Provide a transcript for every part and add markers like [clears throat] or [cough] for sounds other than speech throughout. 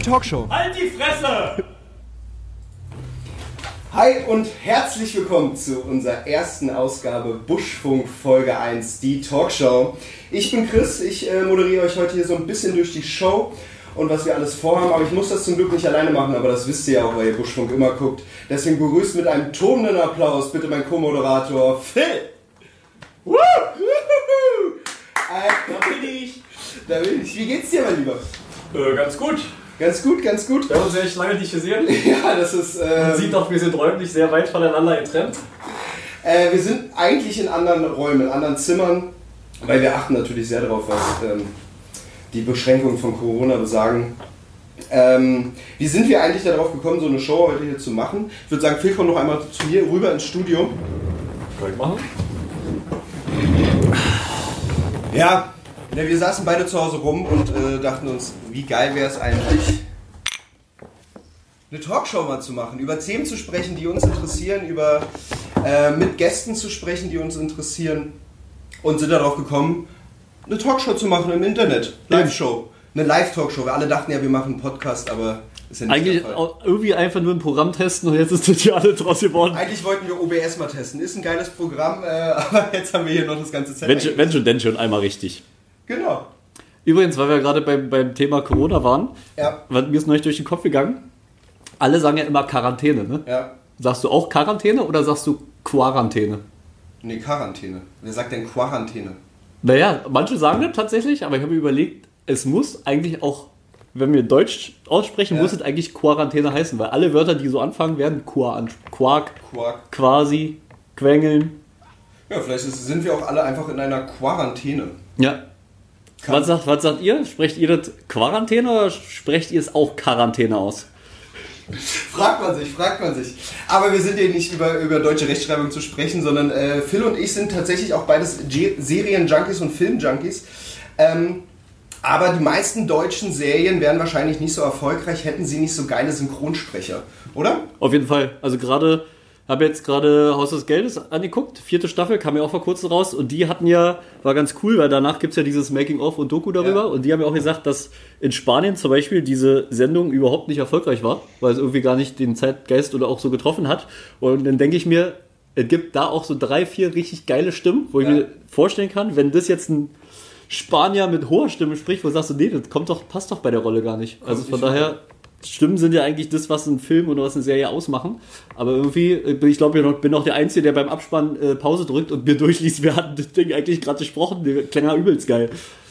die Talkshow. Halt die Fresse! Hi und herzlich willkommen zu unserer ersten Ausgabe Buschfunk Folge 1, die Talkshow. Ich bin Chris, ich äh, moderiere euch heute hier so ein bisschen durch die Show und was wir alles vorhaben, aber ich muss das zum Glück nicht alleine machen, aber das wisst ihr ja auch, weil ihr Buschfunk immer guckt. Deswegen begrüßt mit einem tobenden Applaus bitte mein Co-Moderator Phil. Woo! Da bin ich. Da bin ich. Wie geht's dir, mein Lieber? Äh, ganz gut. Ganz gut, ganz gut. Wir haben uns echt lange nicht gesehen. [laughs] Ja, das ist. Man ähm, sieht doch, wir sind räumlich sehr weit voneinander getrennt. Äh, wir sind eigentlich in anderen Räumen, in anderen Zimmern, weil wir achten natürlich sehr darauf, was ähm, die Beschränkungen von Corona besagen. Ähm, wie sind wir eigentlich darauf gekommen, so eine Show heute hier zu machen? Ich würde sagen, Phil, komm noch einmal zu mir rüber ins Studio. Kann ich machen? Ja, ja wir saßen beide zu Hause rum und äh, dachten uns, wie geil wäre es eigentlich, eine Talkshow mal zu machen, über Themen zu sprechen, die uns interessieren, über äh, mit Gästen zu sprechen, die uns interessieren und sind darauf gekommen, eine Talkshow zu machen im Internet, Live-Show, eine Live-Talkshow. Wir alle dachten ja, wir machen einen Podcast, aber ist ja nicht Eigentlich der Fall. irgendwie einfach nur ein Programm testen und jetzt ist das ja alle draus geworden. Eigentlich wollten wir OBS mal testen. Ist ein geiles Programm, äh, [laughs] aber jetzt haben wir hier noch das ganze Zeit. Wenn schon, wenn schon, denn schon einmal richtig. Genau. Übrigens, weil wir gerade beim, beim Thema Corona waren, Ja, mir ist neulich durch den Kopf gegangen. Alle sagen ja immer Quarantäne, ne? ja. Sagst du auch Quarantäne oder sagst du Quarantäne? Nee, Quarantäne. Wer sagt denn Quarantäne? Naja, manche sagen das tatsächlich, aber ich habe mir überlegt, es muss eigentlich auch, wenn wir Deutsch aussprechen, Ja. muss es eigentlich Quarantäne heißen, weil alle Wörter, die so anfangen, werden Qua Quark, Quark. quasi, quengeln. Ja, vielleicht ist, sind wir auch alle einfach in einer Quarantäne. Ja. Was sagt, was sagt ihr? Sprecht ihr das Quarantäne oder sprecht ihr es auch Quarantäne aus? Fragt man sich, fragt man sich. Aber wir sind hier nicht über, über deutsche Rechtschreibung zu sprechen, sondern äh, Phil und ich sind tatsächlich auch beides Serien-Junkies und Film-Junkies. Ähm, aber die meisten deutschen Serien wären wahrscheinlich nicht so erfolgreich, hätten sie nicht so geile Synchronsprecher, oder? Auf jeden Fall. Also gerade, habe jetzt gerade Haus des Geldes angeguckt. Vierte Staffel kam ja auch vor kurzem raus. Und die hatten ja, war ganz cool, weil danach gibt es ja dieses Making-of und Doku darüber. Ja. Und die haben ja auch gesagt, dass in Spanien zum Beispiel diese Sendung überhaupt nicht erfolgreich war, weil es irgendwie gar nicht den Zeitgeist oder auch so getroffen hat. Und dann denke ich mir, es gibt da auch so drei, vier richtig geile Stimmen, wo ich Ja. mir vorstellen kann, wenn das jetzt ein Spanier mit hoher Stimme spricht, wo sagst du, nee, das kommt doch, passt doch bei der Rolle gar nicht. also von nicht daher, Stimmen sind ja eigentlich das, was ein Film oder was eine Serie ausmachen. Aber irgendwie, äh, ich glaube, ich bin auch der Einzige, der beim Abspann äh, Pause drückt und mir durchliest, wir hatten das Ding eigentlich gerade gesprochen, der klang ja übelst geil.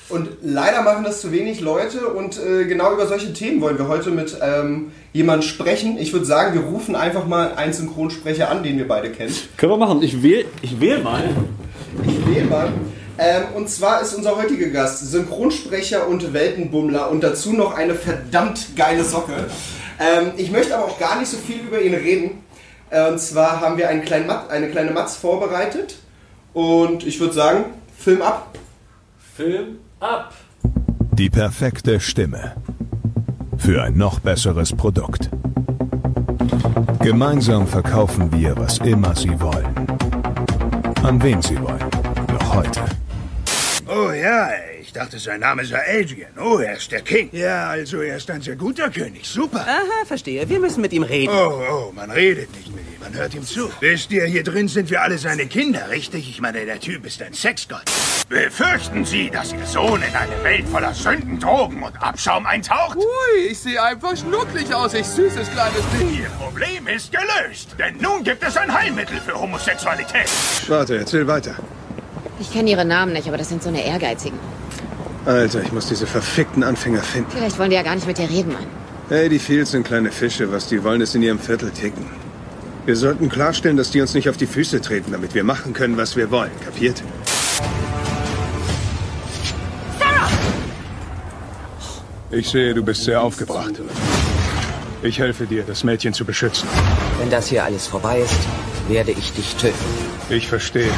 Und leider machen das zu wenig Leute und äh, genau über solche Themen wollen wir heute mit ähm, jemandem sprechen. Ich würde sagen, wir rufen einfach mal einen Synchronsprecher an, den wir beide kennen. Können wir machen. Ich wähle ich wähl mal. Ich wähle mal. Ähm, und zwar ist unser heutiger Gast Synchronsprecher und Weltenbummler und dazu noch eine verdammt geile Socke. Ähm, ich möchte aber auch gar nicht so viel über ihn reden. Äh, und zwar haben wir einen kleinen Mat eine kleine Matz vorbereitet. Und ich würde sagen, Film ab. Film ab. Die perfekte Stimme. Für ein noch besseres Produkt. Gemeinsam verkaufen wir, was immer Sie wollen. An wen Sie wollen. Noch heute. Oh ja, ich dachte, sein Name sei Adrian. Oh, er ist der King. Ja, also er ist ein sehr guter König. Super. Aha, verstehe. Wir müssen mit ihm reden. Oh, oh, man redet nicht mit ihm, man hört ihm zu. Wisst ihr, hier drin sind wir alle seine Kinder, richtig? Ich meine, der Typ ist ein Sexgott. Befürchten Sie, dass Ihr Sohn in eine Welt voller Sünden, Drogen und Abschaum eintaucht? Ui, ich sehe einfach schnucklig aus, ich süßes kleines Ding. Ihr Problem ist gelöst, denn nun gibt es ein Heilmittel für Homosexualität. Warte, erzähl weiter. Ich kenne ihre Namen nicht, aber das sind so eine Ehrgeizigen. Alter, ich muss diese verfickten Anfänger finden. Vielleicht wollen die ja gar nicht mit dir reden, Mann. Hey, die Fields sind kleine Fische. Was die wollen, ist in ihrem Viertel ticken. Wir sollten klarstellen, dass die uns nicht auf die Füße treten, damit wir machen können, was wir wollen. Kapiert? Ich sehe, du bist sehr aufgebracht. Ich helfe dir, das Mädchen zu beschützen. Wenn das hier alles vorbei ist, werde ich dich töten. Ich verstehe.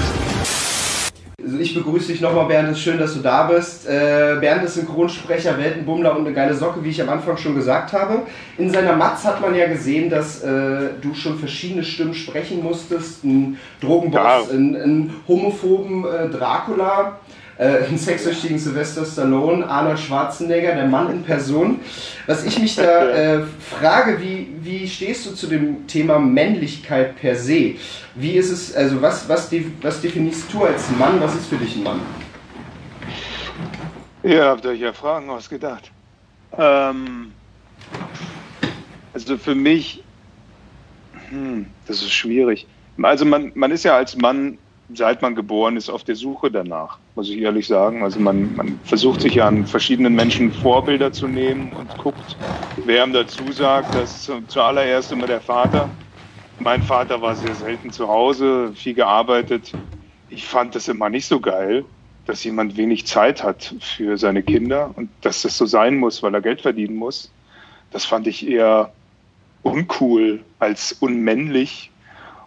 Also ich begrüße dich nochmal, Bernd. Es ist schön, dass du da bist. Äh, Bernd ist Synchronsprecher, Weltenbummler und eine geile Socke, wie ich am Anfang schon gesagt habe. In seiner Matz hat man ja gesehen, dass äh, du schon verschiedene Stimmen sprechen musstest. Ein Drogenboss, Ja. einen, einen homophoben äh, Dracula. Äh, einen sexsüchtigen Sylvester Stallone, Arnold Schwarzenegger, der Mann in Person. Was ich mich da [laughs] äh, frage, wie, wie stehst du zu dem Thema Männlichkeit per se? Wie ist es, also was, was, was definierst du als Mann? Was ist für dich ein Mann? Ihr habt euch ja Fragen ausgedacht. Ähm, also für mich, hm, das ist schwierig. Also man, man ist ja als Mann, seit man geboren ist, auf der Suche danach, muss ich ehrlich sagen. Also man, man versucht sich ja an verschiedenen Menschen Vorbilder zu nehmen und guckt, wer ihm dazu sagt. Das ist zu- zuallererst immer der Vater. Mein Vater war sehr selten zu Hause, viel gearbeitet. Ich fand das immer nicht so geil, dass jemand wenig Zeit hat für seine Kinder und dass das so sein muss, weil er Geld verdienen muss. Das fand ich eher uncool als unmännlich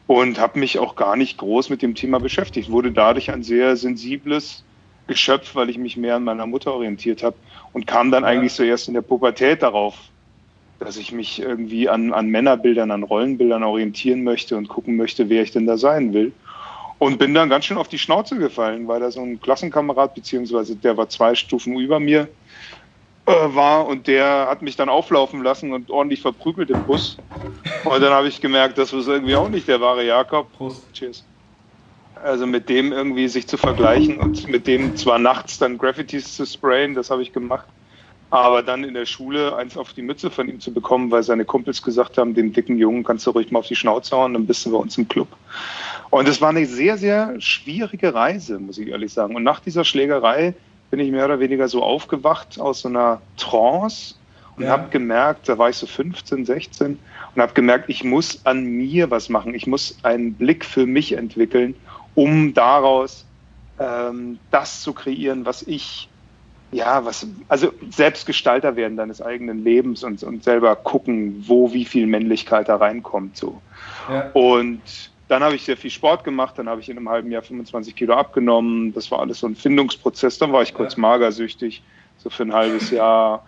und habe mich auch gar nicht groß mit dem Thema beschäftigt. Wurde dadurch ein sehr sensibles Geschöpf, weil ich mich mehr an meiner Mutter orientiert habe und kam dann eigentlich so erst in der Pubertät darauf, dass ich mich irgendwie an, an Männerbildern, an Rollenbildern orientieren möchte und gucken möchte, wer ich denn da sein will. Und bin dann ganz schön auf die Schnauze gefallen, weil da so ein Klassenkamerad, beziehungsweise der war zwei Stufen über mir, war und der hat mich dann auflaufen lassen und ordentlich verprügelt im Bus. Und dann habe ich gemerkt, das ist irgendwie auch nicht der wahre Jakob. Prost. Cheers. Also mit dem irgendwie sich zu vergleichen und mit dem zwar nachts dann Graffitis zu sprayen, das habe ich gemacht, aber dann in der Schule eins auf die Mütze von ihm zu bekommen, weil seine Kumpels gesagt haben, dem dicken Jungen kannst du ruhig mal auf die Schnauze hauen, dann bist du bei uns im Club. Und es war eine sehr, sehr schwierige Reise, muss ich ehrlich sagen. Und nach dieser Schlägerei bin ich mehr oder weniger so aufgewacht aus so einer Trance und Ja. habe gemerkt, da war ich so 15, 16 und habe gemerkt, ich muss an mir was machen. Ich muss einen Blick für mich entwickeln, um daraus ähm, das zu kreieren, was ich ja, was, also Selbstgestalter werden deines eigenen Lebens und, und selber gucken, wo wie viel Männlichkeit da reinkommt. So. Ja. Und dann habe ich sehr viel Sport gemacht, dann habe ich in einem halben Jahr 25 Kilo abgenommen. Das war alles so ein Findungsprozess. Dann war ich kurz magersüchtig, so für ein halbes Jahr.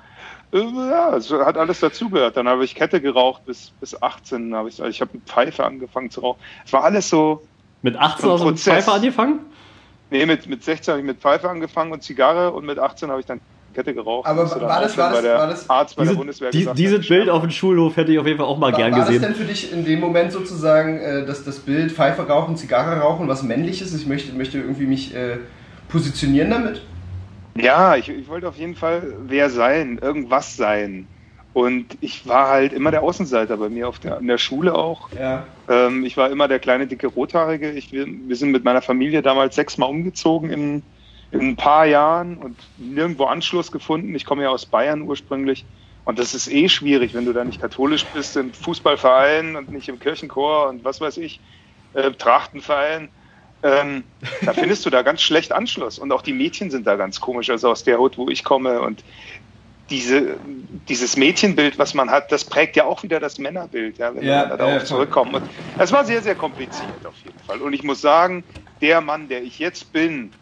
Äh, Ja, es hat alles dazugehört. Dann habe ich Kette geraucht bis, bis 18. Habe ich, also ich habe mit Pfeife angefangen zu rauchen. Es war alles so, Mit 18 Ein hast du mit. Pfeife angefangen? nee, mit, mit 16 habe ich mit Pfeife angefangen und Zigarre und mit 18 habe ich dann Kette geraucht. Aber war das- war das- der war das- Arzt bei der Diese, Bundeswehr die, gesagt dieses Bild auf dem Schulhof hätte ich auf jeden Fall auch mal War, gern war das gesehen. denn für dich in dem Moment sozusagen, äh, dass das Bild Pfeife rauchen, Zigarre rauchen, was männliches? Ich möchte, möchte irgendwie mich äh, positionieren damit? Ja, ich, ich wollte auf jeden Fall wer sein, irgendwas sein. Und ich war halt immer der Außenseiter bei mir auf der, in der Schule auch. Ja. Ähm, ich war immer der kleine, dicke Rothaarige. Ich, wir, wir sind mit meiner Familie damals sechsmal umgezogen in, in ein paar Jahren und nirgendwo Anschluss gefunden. Ich komme ja aus Bayern ursprünglich. Und das ist eh schwierig, wenn du da nicht katholisch bist, im Fußballverein und nicht im Kirchenchor und was weiß ich, äh, Trachtenverein. Ähm, da [laughs] findest du da ganz schlecht Anschluss. Und auch die Mädchen sind da ganz komisch, also aus der Hut, wo ich komme. Und diese, dieses Mädchenbild, was man hat, das prägt ja auch wieder das Männerbild, ja, wenn Ja, wir da ja, zurückkommen. Und es war sehr, sehr kompliziert auf jeden Fall. Und ich muss sagen, der Mann, der ich jetzt bin,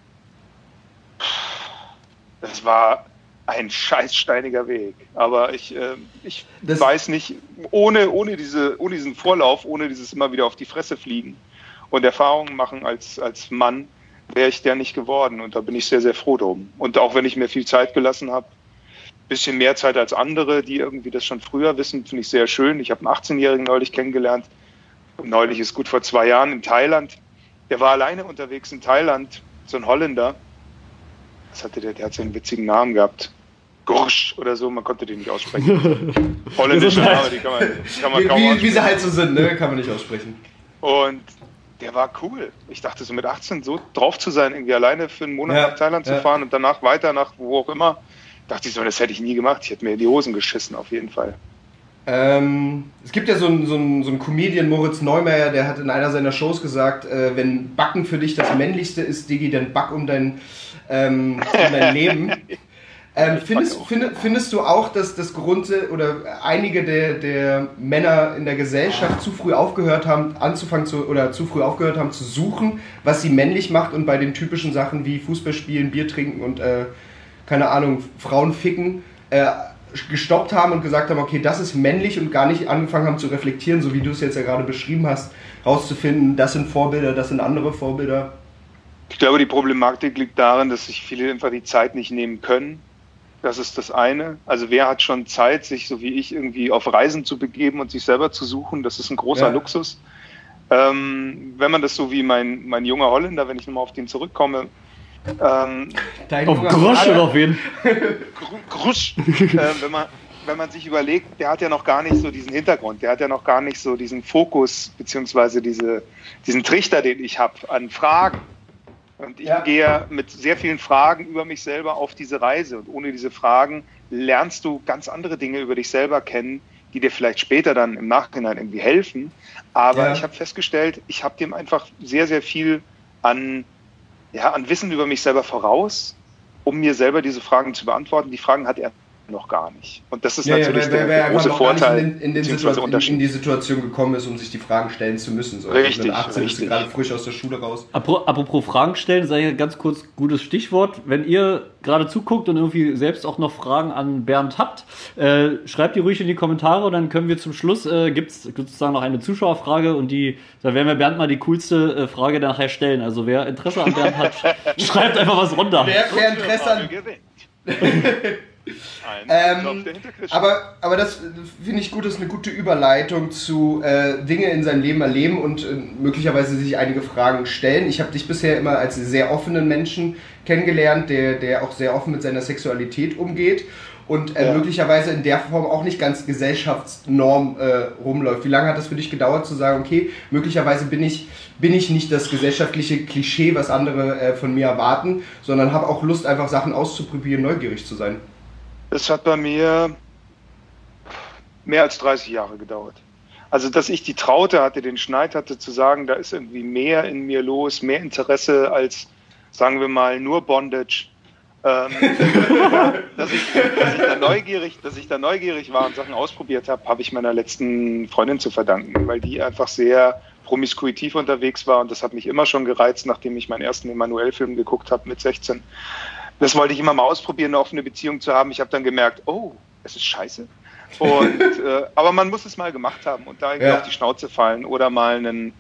das war ein scheißsteiniger Weg. Aber ich, äh, ich Das- weiß nicht, ohne, ohne, diese, ohne diesen Vorlauf, ohne dieses immer wieder auf die Fresse fliegen und Erfahrungen machen als, als Mann, wäre ich der nicht geworden. Und da bin ich sehr, sehr froh drum. Und auch wenn ich mir viel Zeit gelassen habe, bisschen mehr Zeit als andere, die irgendwie das schon früher wissen, finde ich sehr schön. Ich habe einen 18-Jährigen neulich kennengelernt. Neulich ist gut vor zwei Jahren in Thailand. Der war alleine unterwegs in Thailand, so ein Holländer. Was hatte der? Der hat so einen witzigen Namen gehabt. Gorsch oder so, man konnte den nicht aussprechen. [laughs] Holländische Name, die kann man, kann man Wie, kaum wie, wie aussprechen. sie halt so sind, ne? Kann man nicht aussprechen. Und der war cool. Ich dachte so mit 18 so drauf zu sein, irgendwie alleine für einen Monat Ja, nach Thailand ja. zu fahren und danach weiter nach wo auch immer. Dachte ich so, das hätte ich nie gemacht. Ich hätte mir in die Hosen geschissen, auf jeden Fall. Ähm, es gibt ja so einen, so, einen, so einen Comedian, Moritz Neumeier, der hat in einer seiner Shows gesagt, äh, wenn Backen für dich das Männlichste ist, Digi, dann back um dein, ähm, um dein Leben. [laughs] Ähm, findest, find, findest du auch, dass das Grund oder einige der, der Männer in der Gesellschaft zu früh aufgehört haben, anzufangen zu oder zu früh aufgehört haben zu suchen, was sie männlich macht und bei den typischen Sachen wie Fußball spielen, Bier trinken und äh, keine Ahnung, Frauen ficken, äh, gestoppt haben und gesagt haben, okay, das ist männlich und gar nicht angefangen haben zu reflektieren, so wie du es jetzt ja gerade beschrieben hast, rauszufinden, das sind Vorbilder, das sind andere Vorbilder. Ich glaube, die Problematik liegt darin, dass sich viele einfach die Zeit nicht nehmen können. Das ist das eine. Also wer hat schon Zeit, sich so wie ich irgendwie auf Reisen zu begeben und sich selber zu suchen? Das ist ein großer Ja. Luxus. Ähm, wenn man das so wie mein, mein junger Holländer, wenn ich nochmal auf den zurückkomme, ähm, Dein Auf Grosch Vater- oder auf wen? [laughs] Gru- Grusch, äh, wenn, man, wenn man sich überlegt, der hat ja noch gar nicht so diesen Hintergrund, der hat ja noch gar nicht so diesen Fokus, beziehungsweise diese, diesen Trichter, den ich habe an Fragen. Und ich Ja. gehe mit sehr vielen Fragen über mich selber auf diese Reise. Und ohne diese Fragen lernst du ganz andere Dinge über dich selber kennen, die dir vielleicht später dann im Nachhinein irgendwie helfen. Aber Ja. ich habe festgestellt, ich habe dem einfach sehr, sehr viel an, ja, an Wissen über mich selber voraus, um mir selber diese Fragen zu beantworten. Die Fragen hat er noch gar nicht. Und das ist Ja, ja, natürlich weil, weil, weil der, er große noch gar nicht Vorteil, in, den, in, den Situation, in, die Situation gekommen ist, um sich die Fragen stellen zu müssen. So. Richtig, Mit 18 ist richtig. gerade frisch aus der Schule raus. Apro- Apropos Fragen stellen, sei hier ganz kurz gutes Stichwort. Wenn ihr gerade zuguckt und irgendwie selbst auch noch Fragen an Bernd habt, äh, schreibt die ruhig in die Kommentare und dann können wir zum Schluss, äh, gibt es sozusagen noch eine Zuschauerfrage und die, da werden wir Bernd mal die coolste äh, Frage nachher stellen. Also wer Interesse an Bernd hat, [laughs] schreibt einfach was runter. Wer, wer Interesse an [laughs] Ähm, Aber, aber das finde ich gut, das ist eine gute Überleitung zu äh, Dinge in seinem Leben erleben und äh, möglicherweise sich einige Fragen stellen. Ich habe dich bisher immer als sehr offenen Menschen kennengelernt, der, der auch sehr offen mit seiner Sexualität umgeht und äh, Ja. möglicherweise in der Form auch nicht ganz gesellschaftsnorm äh, rumläuft. Wie lange hat das für dich gedauert zu sagen, okay, möglicherweise bin ich, bin ich nicht das gesellschaftliche Klischee, was andere äh, von mir erwarten, sondern habe auch Lust, einfach Sachen auszuprobieren, neugierig zu sein. Es hat bei mir mehr als 30 Jahre gedauert. Also, dass ich die Traute hatte, den Schneid hatte, zu sagen, da ist irgendwie mehr in mir los, mehr Interesse als, sagen wir mal, nur Bondage. Ähm, [laughs] dass, ich, dass, ich da neugierig, dass ich da neugierig war und Sachen ausprobiert habe, habe ich meiner letzten Freundin zu verdanken, weil die einfach sehr promiskuitiv unterwegs war und das hat mich immer schon gereizt, nachdem ich meinen ersten Emanuel-Film geguckt habe mit 16. Das wollte ich immer mal ausprobieren, eine offene Beziehung zu haben. Ich habe dann gemerkt, oh, es ist scheiße. Und, [laughs] äh, aber man muss es mal gemacht haben und da irgendwie Ja. auf die Schnauze fallen oder mal einen,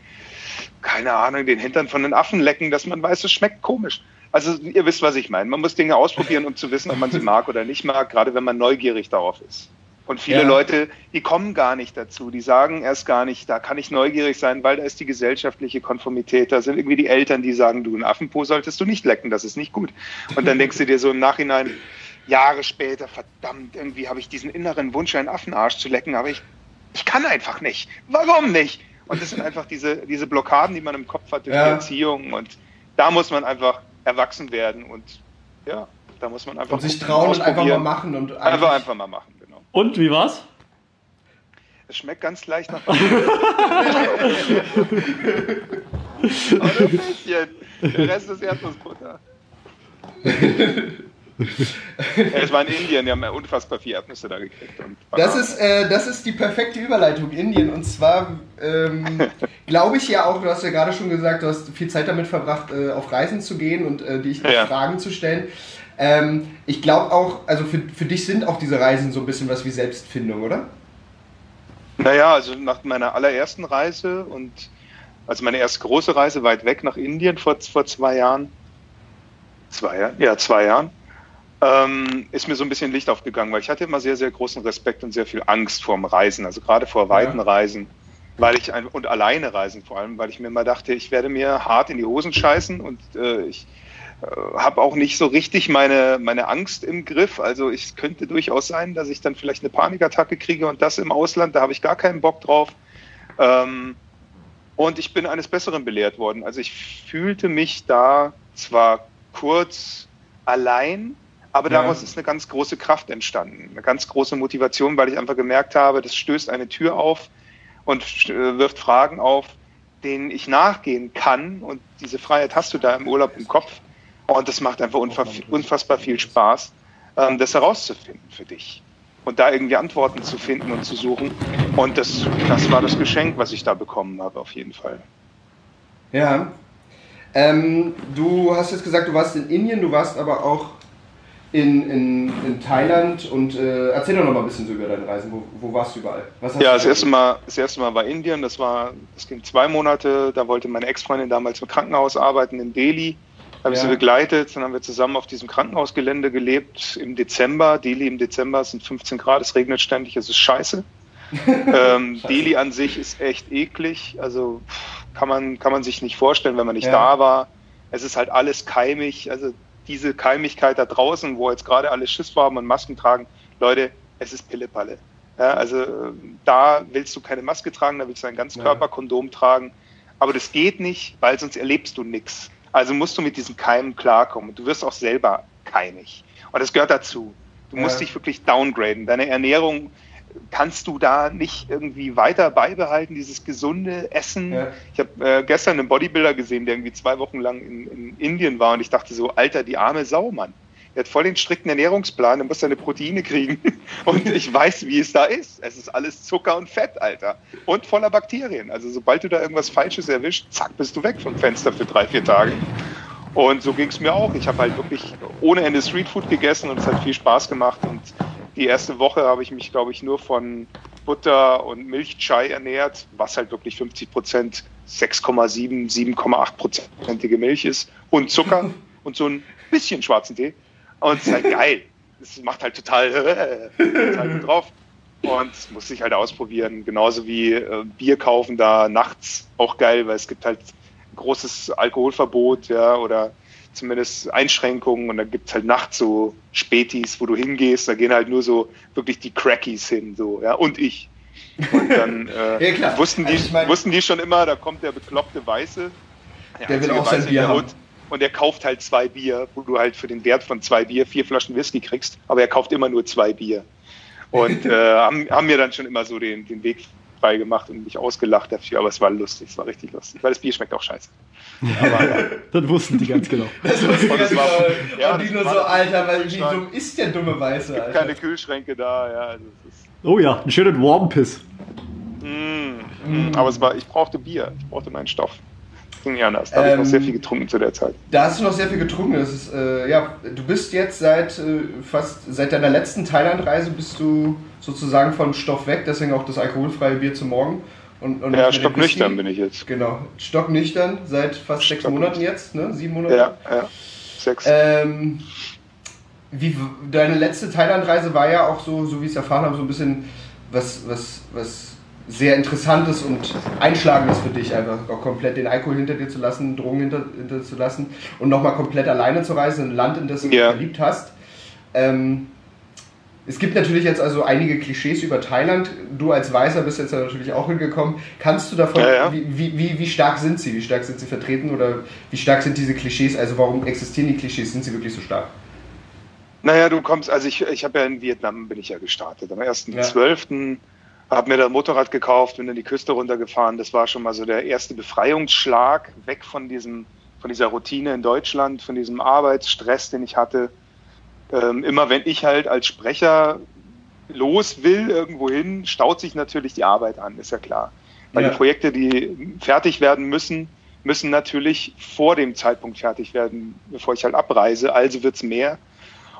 keine Ahnung, den Hintern von den Affen lecken, dass man weiß, es schmeckt komisch. Also ihr wisst, was ich meine. Man muss Dinge ausprobieren, um zu wissen, ob man sie [laughs] mag oder nicht mag, gerade wenn man neugierig darauf ist. Und viele Ja. Leute, die kommen gar nicht dazu, die sagen erst gar nicht, da kann ich neugierig sein, weil da ist die gesellschaftliche Konformität, da sind irgendwie die Eltern, die sagen, du, einen Affenpo solltest du nicht lecken, das ist nicht gut. Und dann denkst du dir so im Nachhinein, Jahre später, verdammt, irgendwie habe ich diesen inneren Wunsch, einen Affenarsch zu lecken, aber ich, ich kann einfach nicht. Warum nicht? Und das sind einfach diese, diese Blockaden, die man im Kopf hat durch Ja. die Erziehung. Und da muss man einfach erwachsen werden und ja, da muss man einfach Und sich trauen und einfach mal machen und Einfach, einfach mal machen. Und wie war's? Es schmeckt ganz leicht nach bisschen. [laughs] Der Rest ist Erdnussbutter. Ja, es war in Indien, die haben ja unfassbar viel Erdnüsse da gekriegt. Und Das ist, äh, das ist die perfekte Überleitung Indien. Und zwar ähm, [laughs] glaube ich ja auch, du hast ja gerade schon gesagt, du hast viel Zeit damit verbracht, äh, auf Reisen zu gehen und äh, dich Ja. Fragen zu stellen. Ähm, ich glaube auch, also für, für dich sind auch diese Reisen so ein bisschen was wie Selbstfindung, oder? Naja, also nach meiner allerersten Reise und also meine erste große Reise weit weg nach Indien vor, vor zwei Jahren, zwei Jahren, ja, zwei Jahren, ähm, ist mir so ein bisschen Licht aufgegangen, weil ich hatte immer sehr, sehr großen Respekt und sehr viel Angst vorm Reisen, also gerade vor weiten Ja. Reisen, weil ich ein, und alleine reisen vor allem, weil ich mir immer dachte, ich werde mir hart in die Hosen scheißen und äh, ich habe auch nicht so richtig meine, meine Angst im Griff. Also es könnte durchaus sein, dass ich dann vielleicht eine Panikattacke kriege und das im Ausland, da habe ich gar keinen Bock drauf. Ähm, und ich bin eines Besseren belehrt worden. Also ich fühlte mich da zwar kurz allein, aber Ja. daraus ist eine ganz große Kraft entstanden, eine ganz große Motivation, weil ich einfach gemerkt habe, das stößt eine Tür auf und äh, wirft Fragen auf, denen ich nachgehen kann. Und diese Freiheit hast du da im Urlaub im Kopf. Und das macht einfach unfa unfassbar viel Spaß, ähm, das herauszufinden für dich. Und da irgendwie Antworten zu finden und zu suchen. Und das, das war das Geschenk, was ich da bekommen habe, auf jeden Fall. Ja. Ähm, du hast jetzt gesagt, du warst in Indien, du warst aber auch in, in, in Thailand und äh, erzähl doch noch mal ein bisschen so über deine Reisen. Wo, wo warst du überall? Ja, das erste, Mal, das erste Mal war Indien. Das war, das ging zwei Monate. Da wollte meine Ex-Freundin damals im Krankenhaus arbeiten in Delhi. Habe ich Ja. sie begleitet, dann haben wir zusammen auf diesem Krankenhausgelände gelebt im Dezember. Delhi im Dezember sind 15 Grad, es regnet ständig, es ist scheiße. [laughs] ähm, Delhi an sich ist echt eklig, also kann man, kann man sich nicht vorstellen, wenn man nicht Ja. da war. Es ist halt alles keimig, also diese Keimigkeit da draußen, wo jetzt gerade alle Schiss haben und Masken tragen, Leute, es ist Pillepalle. Ja, also da willst du keine Maske tragen, da willst du ein Ganzkörperkondom tragen. Aber das geht nicht, weil sonst erlebst du nichts. Also musst du mit diesen Keimen klarkommen. Du wirst auch selber keimig. Und das gehört dazu. Du musst Ja. dich wirklich downgraden. Deine Ernährung kannst du da nicht irgendwie weiter beibehalten, dieses gesunde Essen. Ja. Ich habe äh, gestern einen Bodybuilder gesehen, der irgendwie zwei Wochen lang in, in Indien war und ich dachte so, Alter, die arme Sau, Mann. Er hat voll den strikten Ernährungsplan, er muss seine Proteine kriegen. [laughs] Und ich weiß, wie es da ist. Es ist alles Zucker und Fett, Alter. Und voller Bakterien. Also sobald du da irgendwas Falsches erwischt, zack, bist du weg vom Fenster für drei, vier Tage. Und so ging es mir auch. Ich habe halt wirklich ohne Ende Streetfood gegessen und es hat viel Spaß gemacht. Und die erste Woche habe ich mich, glaube ich, nur von Butter und Milchchai ernährt, was halt wirklich 50 Prozent 6,7, 7,8 prozentige Milch ist und Zucker [laughs] und so ein bisschen schwarzen Tee. Und es ist halt geil. Es macht halt total, [laughs] total gut drauf. Und muss ich halt ausprobieren. Genauso wie äh, Bier kaufen da nachts auch geil, weil es gibt halt großes Alkoholverbot, ja, oder zumindest Einschränkungen und dann gibt es halt nachts so Spätis, wo du hingehst, da gehen halt nur so wirklich die Crackies hin, so, ja, und ich. Und dann [laughs] äh, Ja, wussten, die, Also ich mein- wussten die schon immer, da kommt der bekloppte Weiße. Der will einzige auch sein Bier der haben. Hut. Und er kauft halt zwei Bier, wo du halt für den Wert von zwei Bier vier Flaschen Whisky kriegst, aber er kauft immer nur zwei Bier. Und [laughs] äh, haben, haben mir dann schon immer so den, den Weg frei gemacht und mich ausgelacht dafür, aber es war lustig, es war richtig lustig, weil das Bier schmeckt auch scheiße. Aber ja. [laughs] Das wussten die ganz genau. Das ich Und ganz es war- genau. ja, und die das nur so, Alter, weil wie dumm ist der dumme Weiße, Alter? keine Kühlschränke da, ja. Also es ist, Oh ja, einen schönen Warm Piss. mm, mm, aber es war, ich brauchte Bier, ich brauchte meinen Stoff. Ging ja anders. Da habe ich noch Ähm, sehr viel getrunken zu der Zeit. Da hast du noch sehr viel getrunken. Das ist, äh, ja, du bist jetzt seit äh, fast seit deiner letzten Thailandreise bist du sozusagen vom Stoff weg, deswegen auch das alkoholfreie Bier zum Morgen. Und, und Ja, stocknüchtern bin ich jetzt. Genau, stocknüchtern seit fast sechs. Monaten jetzt, ne? Sieben Monate. Ja, ja. Sechs. Ähm, wie, deine letzte Thailandreise war ja auch so, so wie ich es erfahren habe, so ein bisschen was, was, was sehr Interessantes und Einschlagendes für dich, einfach auch komplett den Alkohol hinter dir zu lassen, Drogen hinter, hinter zu lassen und nochmal komplett alleine zu reisen, in ein Land, in das du dich Ja. verliebt hast. Ähm, es gibt natürlich jetzt also einige Klischees über Thailand. Du als Weißer bist jetzt ja natürlich auch hingekommen. Kannst du davon, Ja, ja. Wie, wie, wie, stark sind sie? Wie stark sind sie vertreten oder wie stark sind diese Klischees? Also warum existieren die Klischees? Sind sie wirklich so stark? Naja, du kommst, also ich, ich habe ja in Vietnam bin ich ja gestartet. Am 1.12. habe mir da ein Motorrad gekauft, bin dann die Küste runtergefahren. Das war schon mal so der erste Befreiungsschlag, weg von diesem, von dieser Routine in Deutschland, von diesem Arbeitsstress, den ich hatte. Ähm, immer wenn ich halt als Sprecher los will irgendwo hin, staut sich natürlich die Arbeit an, ist ja klar. Weil Ja. die Projekte, die fertig werden müssen, müssen natürlich vor dem Zeitpunkt fertig werden, bevor ich halt abreise. Also wird's mehr.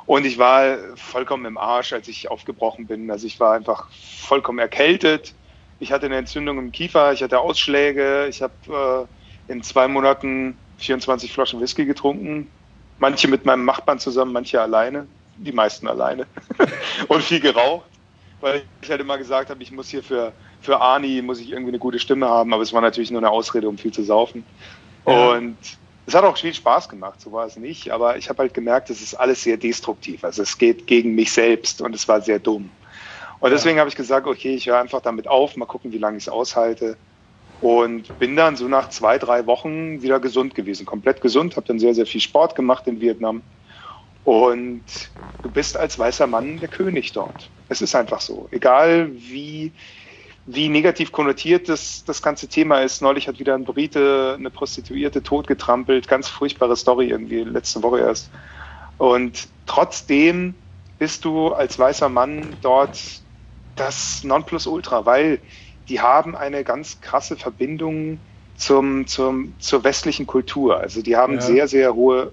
Und ich war vollkommen im Arsch, als ich aufgebrochen bin. Also ich war einfach vollkommen erkältet. Ich hatte eine Entzündung im Kiefer, ich hatte Ausschläge. Ich habe äh, in zwei Monaten 24 Flaschen Whisky getrunken. Manche mit meinem Nachbarn zusammen, manche alleine. Die meisten alleine. [laughs] Und viel geraucht. Weil ich halt immer gesagt habe, ich muss hier für, für Arni, muss ich irgendwie eine gute Stimme haben. Aber es war natürlich nur eine Ausrede, um viel zu saufen. Ja. Und es hat auch viel Spaß gemacht, so war es nicht. Aber ich habe halt gemerkt, es ist alles sehr destruktiv. Also es geht gegen mich selbst und es war sehr dumm. Und deswegen habe ich gesagt, okay, ich höre einfach damit auf, mal gucken, wie lange ich es aushalte. Und bin dann so nach zwei, drei Wochen wieder gesund gewesen, komplett gesund, habe dann sehr, sehr viel Sport gemacht in Vietnam. Und du bist als weißer Mann der König dort. Es ist einfach so. Egal wie, wie negativ konnotiert das, das ganze Thema ist. Neulich hat wieder ein Brite eine Prostituierte totgetrampelt. Ganz furchtbare Story irgendwie letzte Woche erst. Und trotzdem bist du als weißer Mann dort das Nonplusultra, weil die haben eine ganz krasse Verbindung zum, zum, zur westlichen Kultur. Also die haben Ja. sehr, sehr hohe,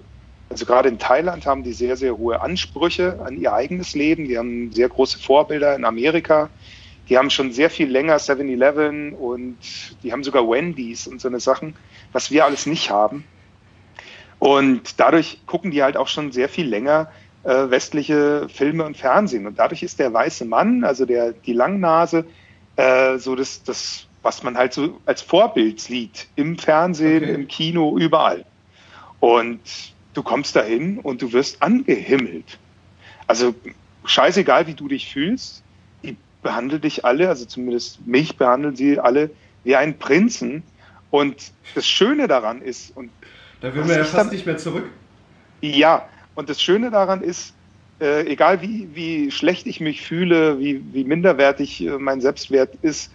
also gerade in Thailand haben die sehr, sehr hohe Ansprüche an ihr eigenes Leben. Die haben sehr große Vorbilder in Amerika. Die haben schon sehr viel länger 7-Eleven und die haben sogar Wendy's und so eine Sachen, was wir alles nicht haben. Und dadurch gucken die halt auch schon sehr viel länger äh, westliche Filme und Fernsehen. Und dadurch ist der weiße Mann, also der, die Langnase, äh, so das, das, was man halt so als Vorbild sieht im Fernsehen, Okay. im Kino, überall. Und du kommst dahin und du wirst angehimmelt. Also scheißegal, wie du dich fühlst, die behandeln dich alle, also zumindest mich behandeln sie alle wie einen Prinzen. Und das Schöne daran ist, und Da will man ja fast dann- nicht mehr zurück. ja, und das Schöne daran ist, äh, egal wie, wie schlecht ich mich fühle, wie, wie minderwertig äh, mein Selbstwert ist,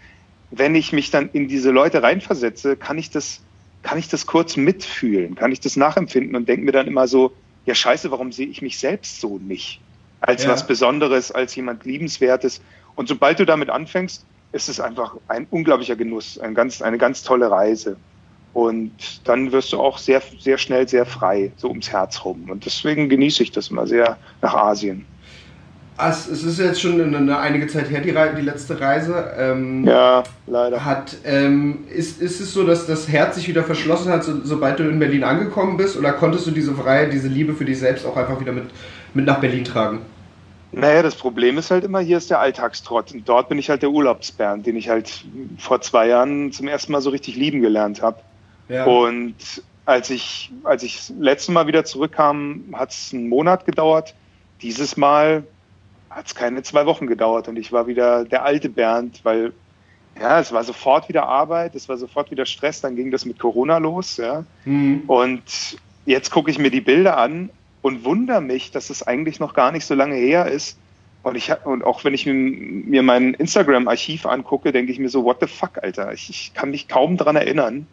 wenn ich mich dann in diese Leute reinversetze, kann ich das, kann ich das kurz mitfühlen, kann ich das nachempfinden und denke mir dann immer so, ja scheiße, warum sehe ich mich selbst so nicht? Als Ja. was Besonderes, als jemand Liebenswertes. Und sobald du damit anfängst, ist es einfach ein unglaublicher Genuss, ein ganz, eine ganz tolle Reise. Und dann wirst du auch sehr, sehr schnell sehr frei, so ums Herz rum. Und deswegen genieße ich das immer sehr nach Asien. Es, ist jetzt schon eine, einige Zeit her, die, Rei- die letzte Reise. Ähm, Ja, leider. Hat, ähm, ist, ist es so, dass das Herz sich wieder verschlossen hat, so, sobald du in Berlin angekommen bist? Oder konntest du diese Freiheit, diese Liebe für dich selbst auch einfach wieder mit, mit nach Berlin tragen? Naja, das Problem ist halt immer, hier ist der Alltagstrott. Und dort bin ich halt der Urlaubsbären, den ich halt vor zwei Jahren zum ersten Mal so richtig lieben gelernt habe. Ja. Und als ich, als ich das letzte Mal wieder zurückkam, hat es einen Monat gedauert. Dieses Mal hat es keine zwei Wochen gedauert und ich war wieder der alte Bernd, weil ja, es war sofort wieder Arbeit, es war sofort wieder Stress, dann ging das mit Corona los, ja. Mhm. Und jetzt gucke ich mir die Bilder an und wundere mich, dass es eigentlich noch gar nicht so lange her ist. Und, ich, und auch wenn ich mir- mein Instagram-Archiv angucke, denke ich mir so, what the fuck, Alter? Ich, ich kann mich kaum dran erinnern.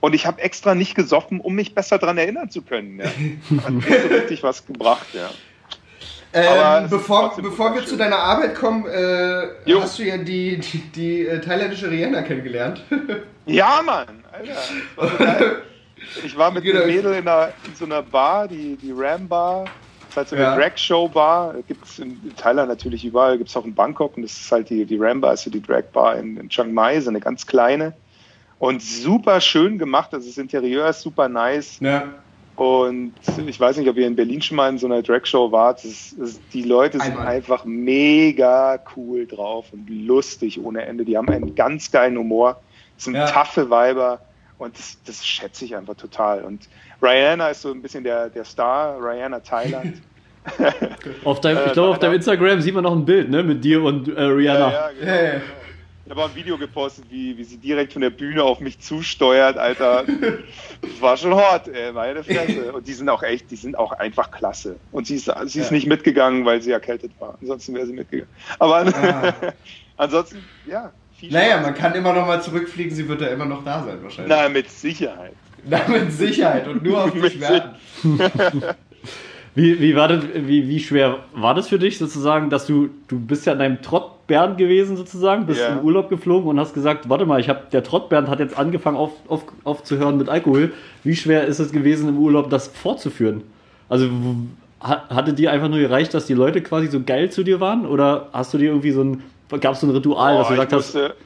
Und ich habe extra nicht gesoffen, um mich besser dran erinnern zu können. Ja. Hat nicht so [laughs] richtig was gebracht, ja. Ähm, bevor bevor wir schön. zu deiner Arbeit kommen, äh, hast du ja die, die, die äh, thailändische Rihanna kennengelernt. [laughs] Ja, Mann, Alter. [laughs] Ich war mit einem Mädel in, einer, in so einer Bar, die, die Ram Bar. Das ist halt so eine Ja. Drag-Show-Bar. Gibt es in Thailand natürlich überall, gibt es auch in Bangkok. Und das ist halt die, die Ram Bar, ist so die Drag-Bar in, in Chiang Mai, so eine ganz kleine. Und super schön gemacht. Also das Interieur ist super nice. Ja. Und ich weiß nicht, ob ihr in Berlin schon mal in so einer Drag-Show wart. Ist, das, die Leute sind Einmal. einfach mega cool drauf und lustig ohne Ende. Die haben einen ganz geilen Humor. Das sind Ja. taffe Weiber und das, das schätze ich einfach total. Und Rihanna ist so ein bisschen der, der Star, Rihanna Thailand. [laughs] [laughs] Auf deinem, Äh, ich glaube, auf deinem Instagram sieht man noch ein Bild, ne? Mit dir und äh, Rihanna. Ja, ja, genau. Ja, ja. Ich habe auch ein Video gepostet, wie, wie sie direkt von der Bühne auf mich zusteuert, Alter. Das war schon hot, ey, meine Fresse. [laughs] Und die sind auch echt, die sind auch einfach klasse. Und sie ist, sie ist Ja. nicht mitgegangen, weil sie erkältet war. Ansonsten wäre sie mitgegangen. Aber Ah. ansonsten, ja. Viel Naja, man kann immer noch mal zurückfliegen, sie wird ja immer noch da sein wahrscheinlich. Na, mit Sicherheit. [laughs] Na, mit Sicherheit und nur auf [laughs] dich werten. Wie, wie, war das, wie, wie schwer war das für dich sozusagen, dass du, du bist ja in deinem Trottbernd gewesen sozusagen, bist Ja. in Urlaub geflogen und hast gesagt, warte mal, ich habe der Trottbernd hat jetzt angefangen auf, auf, aufzuhören mit Alkohol. Wie schwer ist es gewesen im Urlaub, das fortzuführen? Also hatte dir einfach nur gereicht, dass die Leute quasi so geil zu dir waren oder hast du dir irgendwie so ein, gab es so ein Ritual, dass du Oh, gesagt ich hast, musste,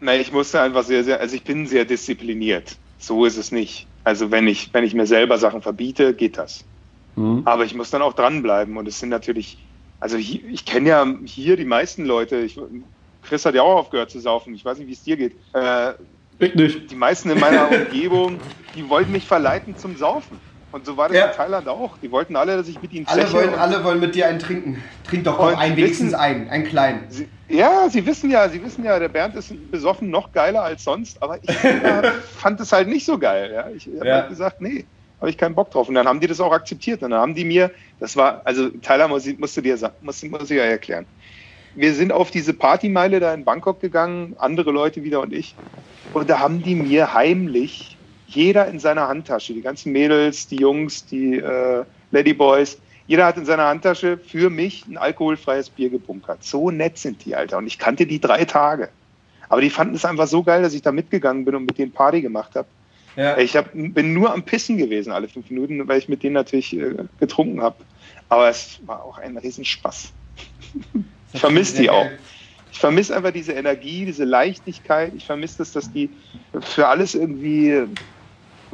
nein, ich musste einfach sehr, sehr, also ich bin sehr diszipliniert. So ist es nicht. Also wenn ich, wenn ich mir selber Sachen verbiete, geht das. hm, Aber ich muss dann auch dranbleiben. Und es sind natürlich, also hier, ich kenne ja hier die meisten Leute. Ich, Chris hat ja auch aufgehört zu saufen. Ich weiß nicht, wie es dir geht. Äh, ich nicht. die meisten in meiner Umgebung, die wollten mich verleiten zum Saufen. Und so war das Ja. in Thailand auch. Die wollten alle, dass ich mit ihnen Alle wollen, alle wollen mit dir einen trinken. Trink doch auch einen, wenigstens wissen- einen, einen kleinen. Sie, ja, sie wissen ja, sie wissen ja, der Bernd ist besoffen noch geiler als sonst, aber ich [laughs] fand es halt nicht so geil. Ja? Ich habe Ja. halt gesagt, nee, habe ich keinen Bock drauf. Und dann haben die das auch akzeptiert. Und dann haben die mir, das war, also Tyler muss, ich- musste dir sagen, muss, muss ich ja erklären. Wir sind auf diese Partymeile da in Bangkok gegangen, andere Leute wieder und ich. Und da haben die mir heimlich, jeder in seiner Handtasche, die ganzen Mädels, die Jungs, die äh, Ladyboys, jeder hat in seiner Handtasche für mich ein alkoholfreies Bier gebunkert. So nett sind die, Alter. Und ich kannte die drei Tage. Aber die fanden es einfach so geil, dass ich da mitgegangen bin und mit denen Party gemacht habe. Ja. Ich hab, bin nur am Pissen gewesen alle fünf Minuten, weil ich mit denen natürlich äh, getrunken habe. Aber es war auch ein Riesenspaß. Ich vermisse die auch. Ich vermisse einfach diese Energie, diese Leichtigkeit. Ich vermisse das, dass die für alles irgendwie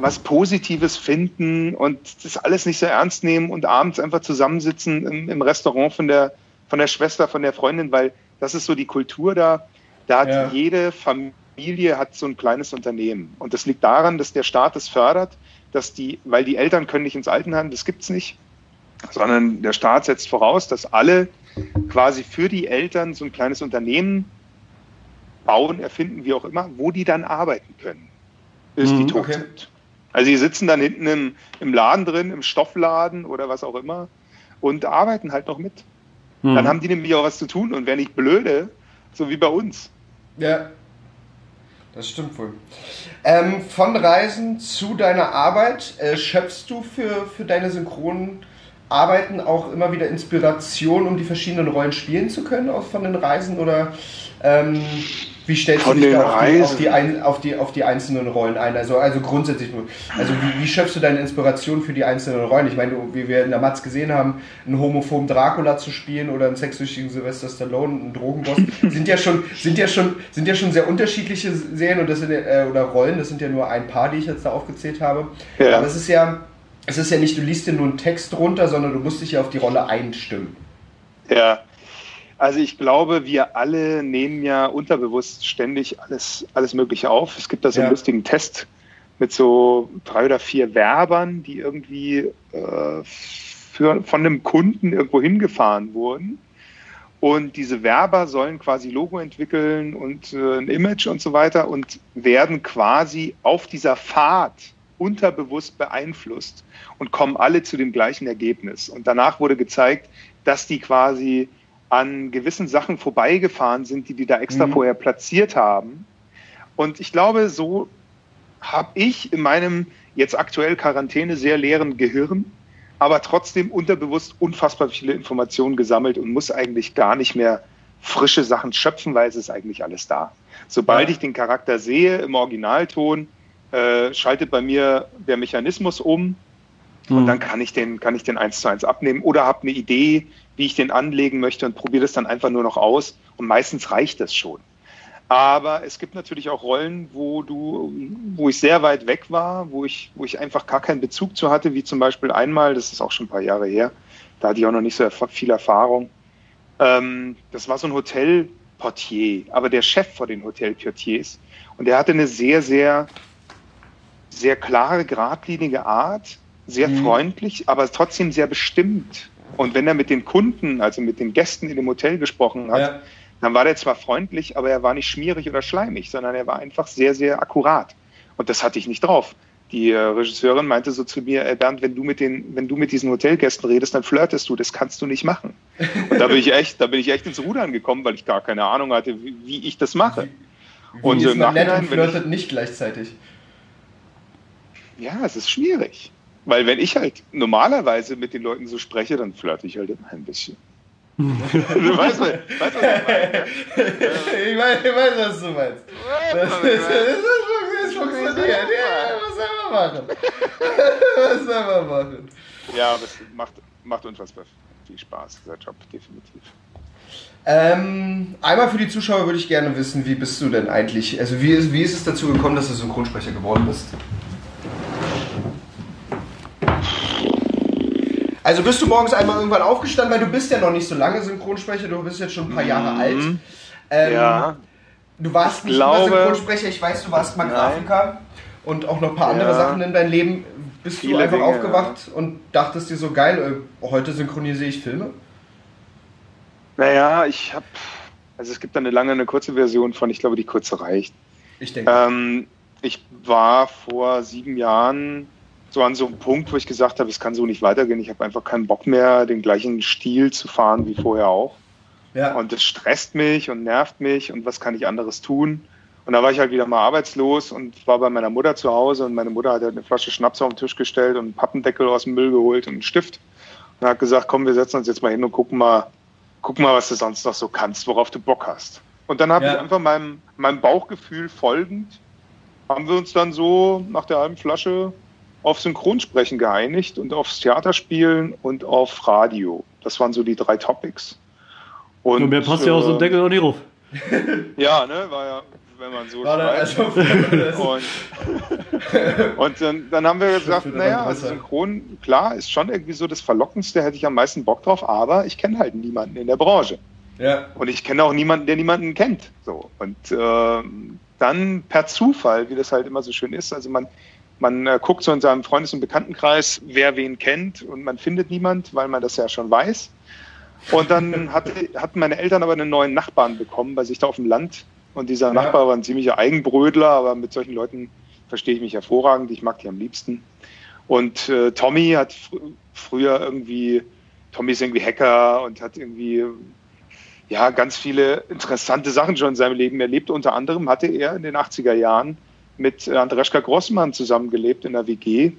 was Positives finden und das alles nicht so ernst nehmen und abends einfach zusammensitzen im, im Restaurant von der, von der Schwester, von der Freundin, weil das ist so die Kultur da. Da hat Ja. jede Familie hat so ein kleines Unternehmen. Und das liegt daran, dass der Staat es fördert, dass die, weil die Eltern können nicht ins Altenheim, das gibt's nicht, sondern der Staat setzt voraus, dass alle quasi für die Eltern so ein kleines Unternehmen bauen, erfinden, wie auch immer, wo die dann arbeiten können, bis die Mhm, tot okay. sind. Also die sitzen dann hinten im, im Laden drin, im Stoffladen oder was auch immer und arbeiten halt noch mit. Mhm. Dann haben die nämlich auch was zu tun und wer nicht blöde, so wie bei uns. Ja. Das stimmt wohl. Ähm, von Reisen zu deiner Arbeit, äh, schöpfst du für, für deine synchronen Arbeiten auch immer wieder Inspiration, um die verschiedenen Rollen spielen zu können aus, von den Reisen? Oder ähm, wie stellst Von du dich da auf die, auf, die ein, auf, die, auf die einzelnen Rollen ein? Also, also grundsätzlich, also wie, wie schöpfst du deine Inspiration für die einzelnen Rollen? Ich meine, wie wir in der Matz gesehen haben, einen homophoben Dracula zu spielen oder einen sexsüchtigen Sylvester Stallone, einen Drogenboss, [laughs] sind ja schon, sind ja schon, sind ja schon sehr unterschiedliche Serien und das sind äh, oder Rollen, das sind ja nur ein paar, die ich jetzt da aufgezählt habe. Ja. Aber es ist ja, es ist ja nicht, du liest dir nur einen Text runter, sondern du musst dich ja auf die Rolle einstimmen. Ja, also ich glaube, wir alle nehmen ja unterbewusst ständig alles, alles Mögliche auf. Es gibt da so einen Ja. lustigen Test mit so drei oder vier Werbern, die irgendwie äh, für, von einem Kunden irgendwo hingefahren wurden. Und diese Werber sollen quasi Logo entwickeln und äh, ein Image und so weiter und werden quasi auf dieser Fahrt unterbewusst beeinflusst und kommen alle zu dem gleichen Ergebnis. Und danach wurde gezeigt, dass die quasi an gewissen Sachen vorbeigefahren sind, die die da extra Mhm. vorher platziert haben. Und ich glaube, so habe ich in meinem jetzt aktuell Quarantäne sehr leeren Gehirn, aber trotzdem unterbewusst unfassbar viele Informationen gesammelt und muss eigentlich gar nicht mehr frische Sachen schöpfen, weil es ist eigentlich alles da. Sobald Ja. ich den Charakter sehe im Originalton, äh, schaltet bei mir der Mechanismus um und dann kann ich den, kann ich den eins zu eins abnehmen oder habe eine Idee, wie ich den anlegen möchte und probiere das dann einfach nur noch aus. Und meistens reicht das schon. Aber es gibt natürlich auch Rollen, wo du, wo ich sehr weit weg war, wo ich, wo ich einfach gar keinen Bezug zu hatte, wie zum Beispiel einmal, das ist auch schon ein paar Jahre her, da hatte ich auch noch nicht so viel Erfahrung. Ähm, das war so ein Hotelportier, aber der Chef vor den Hotelportiers. Und der hatte eine sehr, sehr, sehr klare, geradlinige Art, sehr freundlich, aber trotzdem sehr bestimmt. Und wenn er mit den Kunden, also mit den Gästen in dem Hotel gesprochen hat, Ja. dann war der zwar freundlich, aber er war nicht schmierig oder schleimig, sondern er war einfach sehr, sehr akkurat. Und das hatte ich nicht drauf. Die äh, Regisseurin meinte so zu mir, äh, Bernd, wenn du mit den, wenn du mit diesen Hotelgästen redest, dann flirtest du, das kannst du nicht machen. Und da bin ich echt, da bin ich echt ins Rudern gekommen, weil ich gar keine Ahnung hatte, wie, wie ich das mache. Und Wie so ist im man nett Nachhinein, und wenn ich, flirtet nicht gleichzeitig. ja, es ist schwierig. Weil wenn ich halt normalerweise mit den Leuten so spreche, dann flirte ich halt immer ein bisschen. du weißt, was- weißt, was ich meine? [laughs] ich, weiß, ich weiß, was du meinst. Das, ist, das, ist, das funktioniert. Ja, was soll man machen? [laughs] Was soll man machen? Ja, aber es macht, macht unfassbar viel Spaß, dieser Job, definitiv. Ähm, einmal für die Zuschauer würde ich gerne wissen, wie bist du denn eigentlich? Also wie ist, wie ist es dazu gekommen, dass du Synchronsprecher geworden bist? Also bist du morgens einmal irgendwann aufgestanden, weil du bist ja noch nicht so lange Synchronsprecher, du bist jetzt schon ein paar Jahre alt. Ähm, Mhm. ja, Du warst Ich nicht glaube- immer Synchronsprecher, ich weiß, du warst mal Nein. Grafiker und auch noch ein paar andere Ja. Sachen in deinem Leben. Bist du Viele einfach Dinge, aufgewacht und dachtest dir so geil, äh, heute synchronisiere ich Filme? naja, ich habe, also es gibt da eine lange, eine kurze Version von, ich glaube, die kurze reicht. Ich denke. Ähm, ich war vor sieben Jahren so an so einem Punkt, wo ich gesagt habe, es kann so nicht weitergehen. Ich habe einfach keinen Bock mehr, den gleichen Stil zu fahren wie vorher auch. ja. Und das stresst mich und nervt mich und was kann ich anderes tun? Und da war ich halt wieder mal arbeitslos und war bei meiner Mutter zu Hause und meine Mutter hat halt eine Flasche Schnaps auf den Tisch gestellt und einen Pappendeckel aus dem Müll geholt und einen Stift und hat gesagt, komm, wir setzen uns jetzt mal hin und gucken mal, gucken mal, was du sonst noch so kannst, worauf du Bock hast. Und dann habe Ja. ich einfach meinem, meinem Bauchgefühl folgend, haben wir uns dann so nach der halben Flasche auf Synchronsprechen geeinigt und aufs Theaterspielen und auf Radio. Das waren so die drei Topics. Und mir passt ja auch so ein äh, Deckel auch nicht drauf. [laughs] ja, ne, war ja, wenn man so Warte, schreibt. also, und und dann, dann haben wir gesagt, naja, also synchron, klar, ist schon irgendwie so das Verlockendste, hätte ich am meisten Bock drauf, aber ich kenne halt niemanden in der Branche. ja. Und ich kenne auch niemanden, der niemanden kennt. So. Und ähm, dann per Zufall, wie das halt immer so schön ist, also man, man äh, guckt so in seinem Freundes- und Bekanntenkreis, wer wen kennt und man findet niemand, weil man das ja schon weiß. Und dann [laughs] hatte, hatten meine Eltern aber einen neuen Nachbarn bekommen bei sich da auf dem Land. Und dieser Nachbar war ein ziemlicher Eigenbrödler, aber mit solchen Leuten verstehe ich mich hervorragend. Ich mag die am liebsten. Und äh, Tommy hat fr früher irgendwie, Tommy ist irgendwie Hacker und hat irgendwie ja, ganz viele interessante Sachen schon in seinem Leben erlebt. Unter anderem hatte er in den 80er Jahren mit Andreschka Grossmann zusammengelebt in einer WG,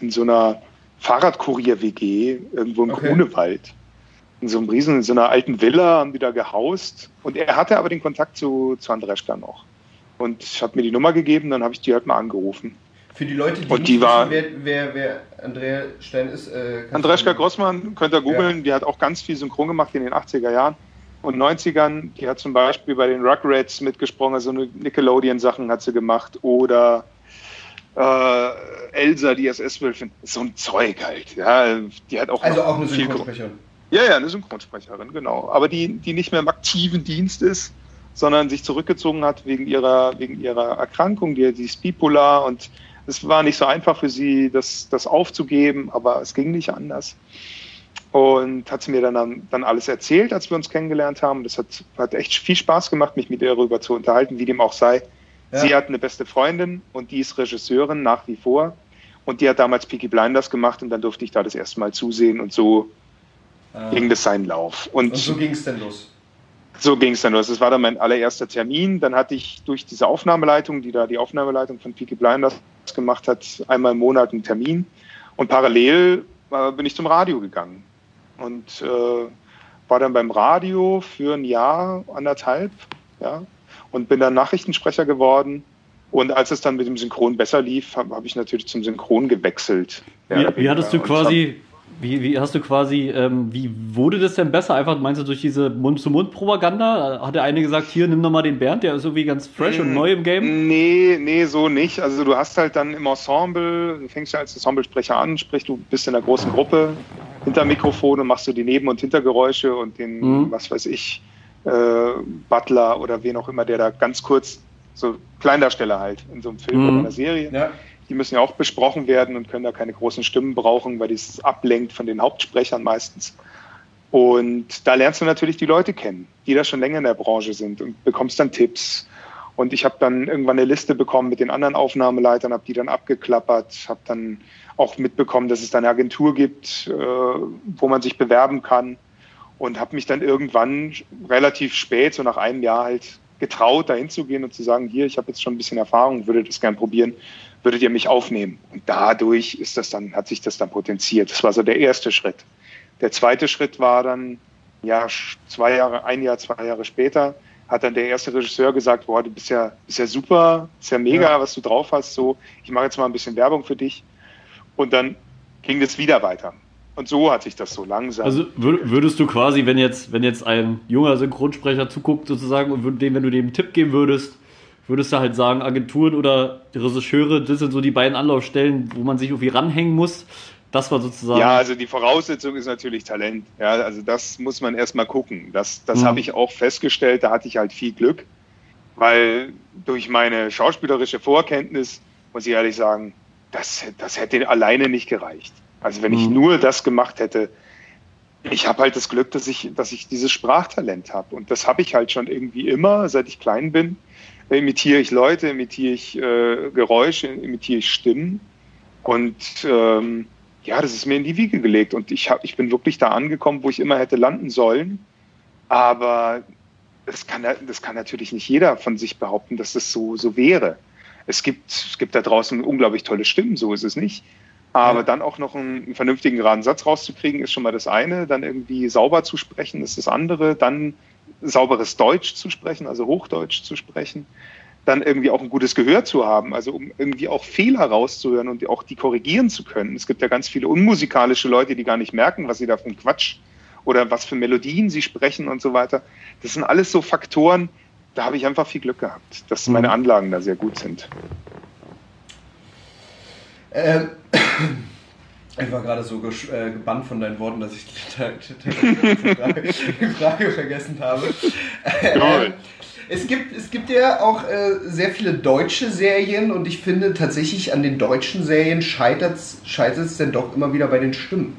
in so einer Fahrradkurier-WG irgendwo im Okay. Grunewald. In so einem riesen, in so einer alten Villa haben die da gehaust. Und er hatte aber den Kontakt zu, zu Andreschka noch. Und hat mir die Nummer gegeben, dann habe ich die halt mal angerufen. Für die Leute, die, Und nicht die war- wissen, wer, wer, wer Andrea Stein ist, äh, Andreschka Grossmann, könnt ihr googeln, die hat auch ganz viel Synchron gemacht in den 80er Jahren und 90ern. Die hat zum Beispiel bei den Rugrats mitgesprochen, also Nickelodeon-Sachen hat sie gemacht oder äh, Elsa, die SS-Wölfin. So ein Zeug halt. Ja, die hat auch Also auch eine Synchronsprecherin. ja, ja, eine Synchronsprecherin, genau. Aber die, die nicht mehr im aktiven Dienst ist, sondern sich zurückgezogen hat wegen ihrer, wegen ihrer Erkrankung, die, die ist bipolar und es war nicht so einfach für sie, das, das aufzugeben, aber es ging nicht anders. Und hat sie mir dann, dann alles erzählt, als wir uns kennengelernt haben. Das hat, hat echt viel Spaß gemacht, mich mit ihr darüber zu unterhalten, wie dem auch sei. Ja. Sie hat eine beste Freundin und die ist Regisseurin nach wie vor. Und die hat damals Peaky Blinders gemacht und dann durfte ich da das erste Mal zusehen und so Ah. ging das seinen Lauf. Und, Und so ging es dann los. so ging es dann los. Das war dann mein allererster Termin. Dann hatte ich durch diese Aufnahmeleitung, die da die Aufnahmeleitung von Peaky Blinders gemacht hat, einmal im Monat einen Termin. Und parallel äh, bin ich zum Radio gegangen. Und äh, war dann beim Radio für ein Jahr, anderthalb, ja. Und bin dann Nachrichtensprecher geworden. Und als es dann mit dem Synchron besser lief, habe hab ich natürlich zum Synchron gewechselt. Wie, Ja, wie hattest du quasi, wie, wie hast du quasi, ähm, wie wurde das denn besser? Einfach meinst du durch diese Mund-zu-Mund-Propaganda? Hat der eine gesagt, hier nimm doch mal den Bernd, der ist irgendwie ganz fresh und neu im Game? Nee, nee, so nicht. Also du hast halt dann im Ensemble, du fängst ja als Ensemblesprecher an, sprich, du bist in einer großen Gruppe hinter Mikrofon und machst du die Neben- und Hintergeräusche und den, Mhm. was weiß ich, äh, Butler oder wen auch immer, der da ganz kurz, so Kleindarsteller halt in so einem Film Mhm. oder einer Serie, Ja. Die müssen ja auch besprochen werden und können da keine großen Stimmen brauchen, weil das ablenkt von den Hauptsprechern meistens. Und da lernst du natürlich die Leute kennen, die da schon länger in der Branche sind und bekommst dann Tipps. Und ich habe dann irgendwann eine Liste bekommen mit den anderen Aufnahmeleitern, habe die dann abgeklappert, habe dann auch mitbekommen, dass es da eine Agentur gibt, äh, wo man sich bewerben kann und habe mich dann irgendwann relativ spät, so nach einem Jahr halt getraut, da hinzugehen und zu sagen, hier, ich habe jetzt schon ein bisschen Erfahrung, würde das gern probieren, würdet ihr mich aufnehmen? Und dadurch ist das dann, hat sich das dann potenziert. Das war so der erste Schritt. Der zweite Schritt war dann, ja, zwei Jahre, ein Jahr, zwei Jahre später, hat dann der erste Regisseur gesagt, boah, du bist ja, bist ja super, ist ja mega, was du drauf hast, so, ich mache jetzt mal ein bisschen Werbung für dich. Und dann ging das wieder weiter. Und so hat sich das so langsam. Also wür- würdest du quasi, wenn jetzt, wenn jetzt ein junger Synchronsprecher zuguckt sozusagen und dem, wenn du dem einen Tipp geben würdest, würdest du halt sagen, Agenturen oder Regisseure, das sind so die beiden Anlaufstellen, wo man sich irgendwie ranhängen muss. Das war sozusagen. Ja, also die Voraussetzung ist natürlich Talent. Ja, also das muss man erstmal gucken. Das, das Mhm. habe ich auch festgestellt. Da hatte ich halt viel Glück, weil durch meine schauspielerische Vorkenntnis muss ich ehrlich sagen, das, das hätte alleine nicht gereicht. Also wenn ich Mhm. nur das gemacht hätte, ich habe halt das Glück, dass ich, dass ich dieses Sprachtalent habe. Und das habe ich halt schon irgendwie immer, seit ich klein bin. Imitiere ich Leute, imitiere ich äh, Geräusche, imitiere ich Stimmen. Und ähm, ja, das ist mir in die Wiege gelegt. Und ich, hab, ich bin wirklich da angekommen, wo ich immer hätte landen sollen. Aber das kann, das kann natürlich nicht jeder von sich behaupten, dass das so, so wäre. Es gibt, es gibt da draußen unglaublich tolle Stimmen, so ist es nicht. Aber Ja. dann auch noch einen, einen vernünftigen geraden Satz rauszukriegen, ist schon mal das eine. Dann irgendwie sauber zu sprechen, ist das andere. Dann sauberes Deutsch zu sprechen, also Hochdeutsch zu sprechen. Dann irgendwie auch ein gutes Gehör zu haben, also um irgendwie auch Fehler rauszuhören und auch die korrigieren zu können. Es gibt ja ganz viele unmusikalische Leute, die gar nicht merken, was sie da für einen Quatsch oder was für Melodien sie sprechen und so weiter. Das sind alles so Faktoren, da habe ich einfach viel Glück gehabt, dass meine Anlagen da sehr gut sind. Ähm, ich war gerade so äh, gebannt von deinen Worten, dass ich die, Frage, [laughs] Frage vergessen habe. [laughs] Ähm, es, gibt, es gibt ja auch äh, sehr viele deutsche Serien und ich finde tatsächlich an den deutschen Serien scheitert es denn doch immer wieder bei den Stimmen.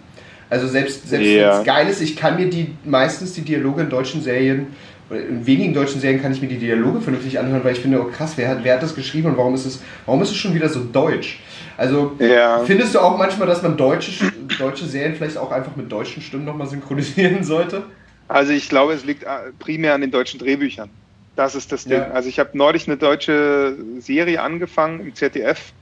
Also selbst, selbst Ja. wenn es geil ist, ich kann mir die meistens die Dialoge in deutschen Serien, in wenigen deutschen Serien kann ich mir die Dialoge vernünftig anhören, weil ich finde, oh krass, wer hat, wer hat das geschrieben und warum ist es, warum ist es schon wieder so deutsch? Also Ja. findest du auch manchmal, dass man deutsche, deutsche Serien vielleicht auch einfach mit deutschen Stimmen nochmal synchronisieren [laughs] sollte? Also ich glaube, es liegt äh, primär an den deutschen Drehbüchern. Das ist das Ding. Ja. Also ich habe neulich eine deutsche Serie angefangen im ZDF,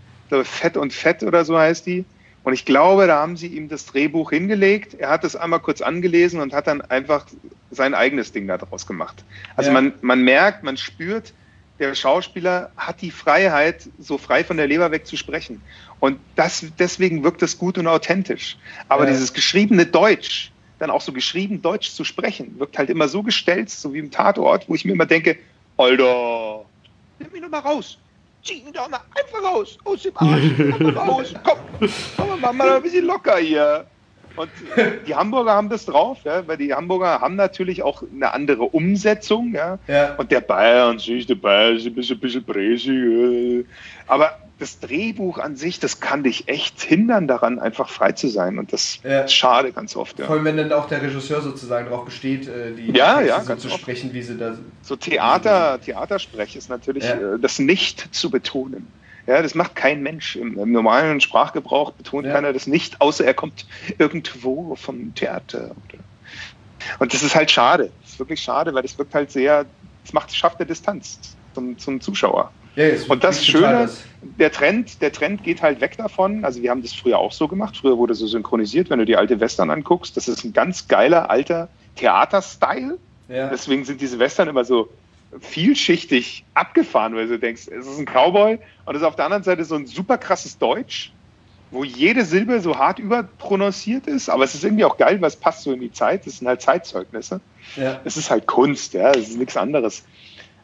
Fett und Fett oder so heißt die. Und ich glaube, da haben sie ihm das Drehbuch hingelegt. Er hat es einmal kurz angelesen und hat dann einfach sein eigenes Ding daraus gemacht. Also Ja. man, man merkt, man spürt, der Schauspieler hat die Freiheit, so frei von der Leber weg zu sprechen. Und das, deswegen wirkt es gut und authentisch. Aber Ja. dieses geschriebene Deutsch, dann auch so geschrieben Deutsch zu sprechen, wirkt halt immer so gestelzt, so wie im Tatort, wo ich mir immer denke, Alter, nimm ihn doch mal raus. Zieh ihn doch mal einfach raus. Aus dem Arsch. Komm mal [laughs] raus. Komm, komm mach mal ein bisschen locker hier. Und die Hamburger haben das drauf, ja, weil die Hamburger haben natürlich auch eine andere Umsetzung. Ja. Ja. Und der Bayern, sich der Bayern ist ein bisschen, bisschen bräsig. äh. Aber das Drehbuch an sich, das kann dich echt hindern daran, einfach frei zu sein. Und das Ja. ist schade ganz oft. Ja. Vor allem, wenn dann auch der Regisseur sozusagen darauf besteht, äh, die Ja, ja, so zu oft. sprechen, wie sie da So Theater, Theatersprech ist natürlich Ja. äh, das Nicht zu betonen. Ja, das macht kein Mensch. Im, im normalen Sprachgebrauch betont keiner das nicht, außer er kommt irgendwo vom Theater. Und das ist halt schade. Das ist wirklich schade, weil das wirkt halt sehr, es macht, schafft eine Distanz zum, zum Zuschauer. Ja, Und das Schöne, das- der Trend, der Trend geht halt weg davon. Also wir haben das früher auch so gemacht. Früher wurde so synchronisiert, wenn du die alte Western anguckst. Das ist ein ganz geiler alter Theaterstyle. Ja. Deswegen sind diese Western immer so vielschichtig abgefahren, weil du denkst, es ist ein Cowboy und es ist auf der anderen Seite so ein super krasses Deutsch, wo jede Silbe so hart überprononciert ist, aber es ist irgendwie auch geil, weil es passt so in die Zeit. Das sind halt Zeitzeugnisse. Ja. Es ist halt Kunst, ja, es ist nichts anderes.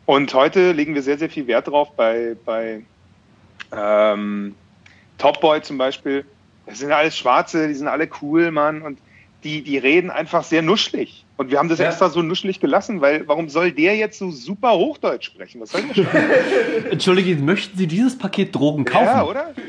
Und heute legen wir sehr, sehr viel Wert drauf bei, bei ähm, Top Boy zum Beispiel. Das sind alles Schwarze, die sind alle cool, Mann. Und die, die reden einfach sehr nuschlig. Und wir haben das Ja. extra so nuschlig gelassen, weil warum soll der jetzt so super Hochdeutsch sprechen? Was soll der schon? [laughs] Entschuldige, möchten Sie dieses Paket Drogen kaufen? ja, oder? [laughs]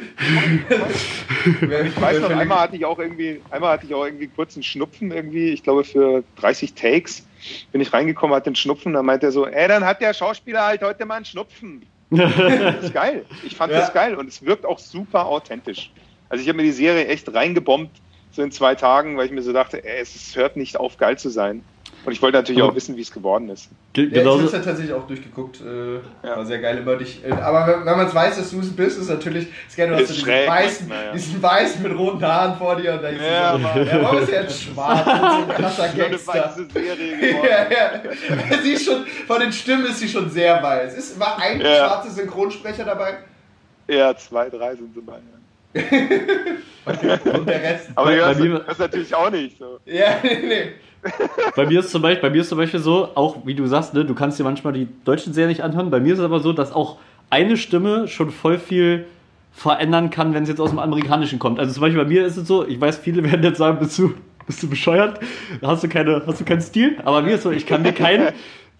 Ich weiß noch, einmal hatte ich auch irgendwie, einmal hatte ich auch irgendwie kurz einen Schnupfen irgendwie, ich glaube für 30 Takes bin ich reingekommen, hatte einen Schnupfen, dann meinte er so, ey, dann hat der Schauspieler halt heute mal einen Schnupfen. [laughs] das ist geil. Ich fand Ja. das geil und es wirkt auch super authentisch. Also ich habe mir die Serie echt reingebombt, so in zwei Tagen, weil ich mir so dachte, ey, es es hört nicht auf, geil zu sein. Und ich wollte natürlich auch wissen, wie es geworden ist. Ge Ja, ich habe es ja tatsächlich auch durchgeguckt. Äh, Ja. War sehr geil immer dich. Äh, aber wenn, wenn man es weiß, dass du es bist, ist natürlich. Es gerne, du hast Ist so diesen weißen, naja. diesen weißen mit roten Haaren vor dir und denkst dir Ja, so, ja, warum ist er jetzt schwarz so ein krasser [laughs] Gangster? weiße Serie [laughs] geworden. Ja, ja. Sie ist schon, von den Stimmen ist sie schon sehr weiß. Ist, war ein Ja. schwarzer Synchronsprecher dabei Ja, zwei, drei sind sie bei. Ja. [laughs] und der Rest. Aber mir- das ist natürlich auch nicht so. Ja, nee, nee. Bei, mir ist zum Beispiel, bei mir ist zum Beispiel so, auch wie du sagst, ne, du kannst dir manchmal die deutschen Serien nicht anhören. Bei mir ist es aber so, dass auch eine Stimme schon voll viel verändern kann, wenn es jetzt aus dem Amerikanischen kommt. Also zum Beispiel bei mir ist es so, ich weiß, viele [laughs] werden jetzt sagen, bist du, bist du bescheuert? Hast du, keine, hast du keinen Stil? Aber mir ist so, ich kann mir keinen,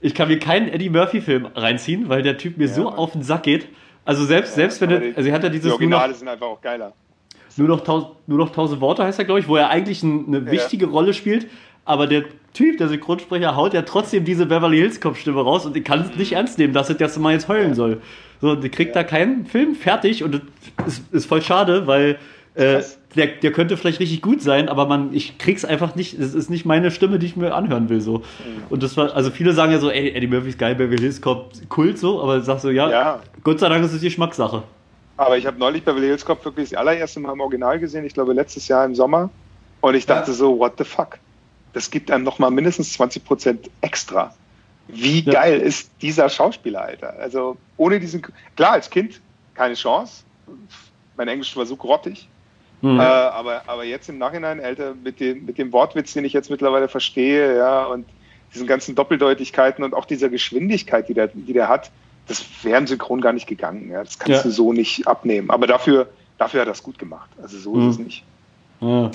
ich kann mir keinen Eddie Murphy-Film reinziehen, weil der Typ mir so Mann. auf den Sack geht. Also selbst, selbst wenn er, die- also er hat ja Die dieses nur noch, Originale sind einfach auch geiler. nur noch, tausend, nur noch tausend Worte heißt er, glaube ich, wo er eigentlich ein, eine wichtige Rolle spielt. Aber der Typ, der Synchronsprecher, haut ja trotzdem diese Beverly Hills Kopfstimme raus und ich kann es nicht ernst nehmen, dass er das mal jetzt heulen soll. So, der kriegt da keinen Film fertig und das ist, ist voll schade, weil äh, der, der könnte vielleicht richtig gut sein, aber man, ich krieg's einfach nicht, es ist nicht meine Stimme, die ich mir anhören will. So. Und das war, also viele sagen ja so, ey, Eddie Murphy ist geil, Beverly Hills Cop, Kult so, aber ich sag so, ja, Ja. Gott sei Dank ist es Geschmackssache. Aber ich habe neulich Beverly Hills Cop wirklich das allererste Mal im Original gesehen, ich glaube letztes Jahr im Sommer. Und ich dachte Ja. so, what the fuck? Das gibt einem nochmal mindestens 20 Prozent extra. Wie Ja. geil ist dieser Schauspieler, Alter? Also ohne diesen, klar, als Kind keine Chance. Mein Englisch war so grottig. Mhm. Äh, aber, aber jetzt im Nachhinein, Alter, mit dem, mit dem Wortwitz, den ich jetzt mittlerweile verstehe, ja, und diesen ganzen Doppeldeutigkeiten und auch dieser Geschwindigkeit, die der, die der hat, das wäre im Synchron gar nicht gegangen. Ja. Das kannst Ja. du so nicht abnehmen. Aber dafür, dafür hat er es gut gemacht. Also so ist es nicht. Ja.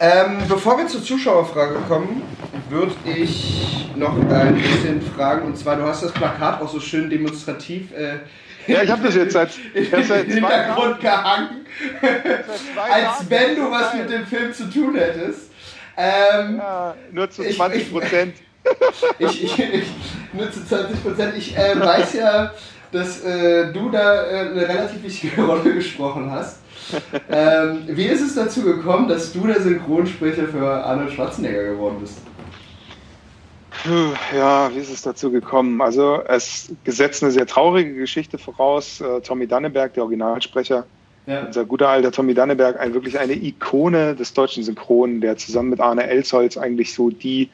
Ähm, bevor wir zur Zuschauerfrage kommen, würde ich noch ein bisschen fragen. Und zwar, du hast das Plakat auch so schön demonstrativ äh, Ja, ich habe das jetzt seit, [laughs] ich seit im zwei Hintergrund gehangen, zwei als Jahren. wenn du was mit dem Film zu tun hättest. Ähm, Ja, nur zu Ich- 20 Prozent. [laughs] ich, ich, ich nur zu 20 Prozent. Ich äh, weiß ja, dass äh, du da äh, eine relativ wichtige [laughs] Rolle gesprochen hast. [laughs] Ähm, wie ist es dazu gekommen, dass du der Synchronsprecher für Arnold Schwarzenegger geworden bist? Puh, Ja, wie ist es dazu gekommen? Also es gesetzt eine sehr traurige Geschichte voraus. Äh, Tommy Danneberg, der Originalsprecher, Ja. unser guter alter Tommy Danneberg, ein, wirklich eine Ikone des deutschen Synchron, der zusammen mit Arne Elsholz eigentlich so die,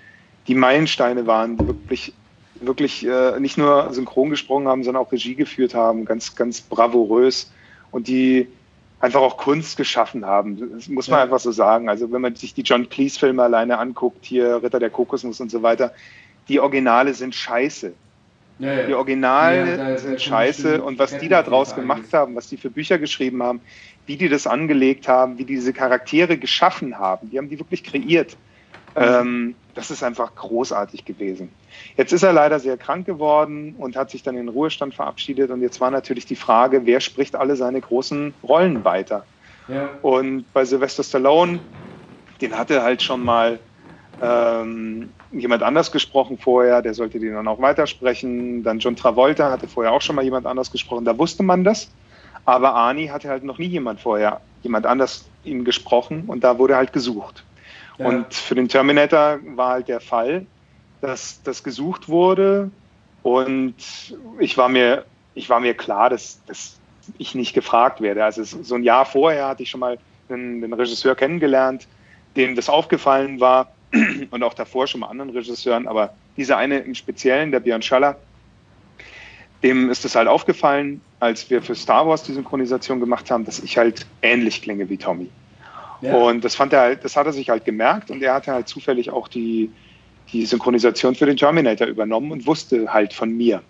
die Meilensteine waren, die wirklich, wirklich äh, nicht nur synchron gesprochen haben, sondern auch Regie geführt haben, ganz, ganz bravourös und die einfach auch Kunst geschaffen haben. Das muss man Ja. einfach so sagen. Also wenn man sich die John Cleese-Filme alleine anguckt, hier Ritter der Kokosnuss und so weiter, die Originale sind scheiße. Ja, ja. Die Originale sind scheiße und was die da draus gemacht haben, was die für Bücher geschrieben haben, wie die das angelegt haben, wie die diese Charaktere geschaffen haben, die haben die wirklich kreiert. Ähm, das ist einfach großartig gewesen. Jetzt ist er leider sehr krank geworden und hat sich dann in den Ruhestand verabschiedet und jetzt war natürlich die Frage, wer spricht alle seine großen Rollen weiter? Ja. Und bei Sylvester Stallone, den hatte halt schon mal ähm, jemand anders gesprochen vorher, der sollte den dann auch weitersprechen. Dann John Travolta hatte vorher auch schon mal jemand anders gesprochen, da wusste man das. Aber Arnie hatte halt noch nie jemand vorher, jemand anders ihm gesprochen und da wurde halt gesucht. Und für den Terminator war halt der Fall, dass das gesucht wurde und ich war mir, ich war mir klar, dass, dass ich nicht gefragt werde. Also so ein Jahr vorher hatte ich schon mal einen, einen Regisseur kennengelernt, dem das aufgefallen war [clears throat] und auch davor schon mal anderen Regisseuren, aber dieser eine im Speziellen, der Björn Schaller, dem ist es halt aufgefallen, als wir für Star Wars die Synchronisation gemacht haben, dass ich halt ähnlich klinge wie Tommy. Ja. Und das fand er halt, das hat er sich halt gemerkt und er hatte halt zufällig auch die, die Synchronisation für den Terminator übernommen und wusste halt von mir.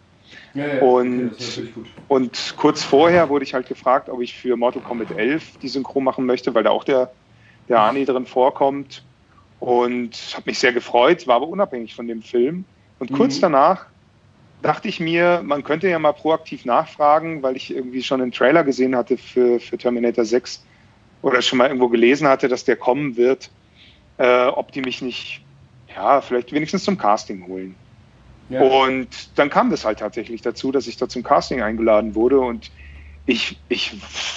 Ja, ja. Und- okay. Und kurz vorher wurde ich halt gefragt, ob ich für Mortal Kombat 11 die Synchro machen möchte, weil da auch der, der Arnie drin vorkommt. Und habe mich sehr gefreut, war aber unabhängig von dem Film. Und kurz Mhm. danach dachte ich mir, man könnte ja mal proaktiv nachfragen, weil ich irgendwie schon einen Trailer gesehen hatte für, für Terminator 6 oder schon mal irgendwo gelesen hatte, dass der kommen wird, äh, ob die mich nicht, ja, vielleicht wenigstens zum Casting holen. Ja. Und dann kam das halt tatsächlich dazu, dass ich da zum Casting eingeladen wurde und ich, ich,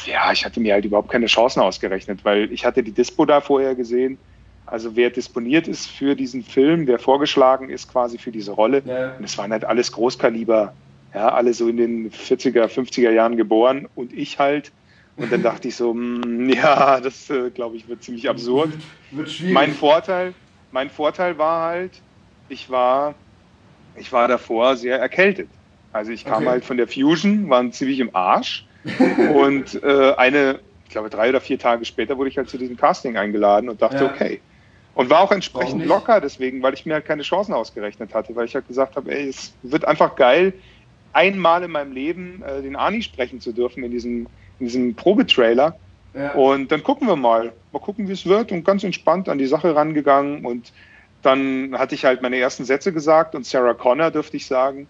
ja, ich hatte mir halt überhaupt keine Chancen ausgerechnet, weil ich hatte die Dispo da vorher gesehen. Also wer disponiert ist für diesen Film, wer vorgeschlagen ist quasi für diese Rolle. Ja. Und es waren halt alles Großkaliber, ja, alle so in den 40er, 50er Jahren geboren und ich halt. Und dann dachte ich so, hm, [laughs] ja, das äh, glaube ich wird ziemlich absurd. Wird schwierig. Mein Vorteil, mein Vorteil war halt, ich war, ich war davor sehr erkältet. Also ich kam Okay. halt von der Fusion, war ziemlich im Arsch. [laughs] und äh, eine, ich glaube drei oder vier Tage später wurde ich halt zu diesem Casting eingeladen und dachte, Ja. okay. Und war auch entsprechend locker deswegen, weil ich mir halt keine Chancen ausgerechnet hatte, weil ich halt gesagt habe, ey, es wird einfach geil, einmal in meinem Leben äh, den Ani sprechen zu dürfen in diesem, in diesem Probetrailer. ja. Und dann gucken wir mal. Mal gucken, wie es wird und ganz entspannt an die Sache rangegangen. Und dann hatte ich halt meine ersten Sätze gesagt und Sarah Connor dürfte ich sagen.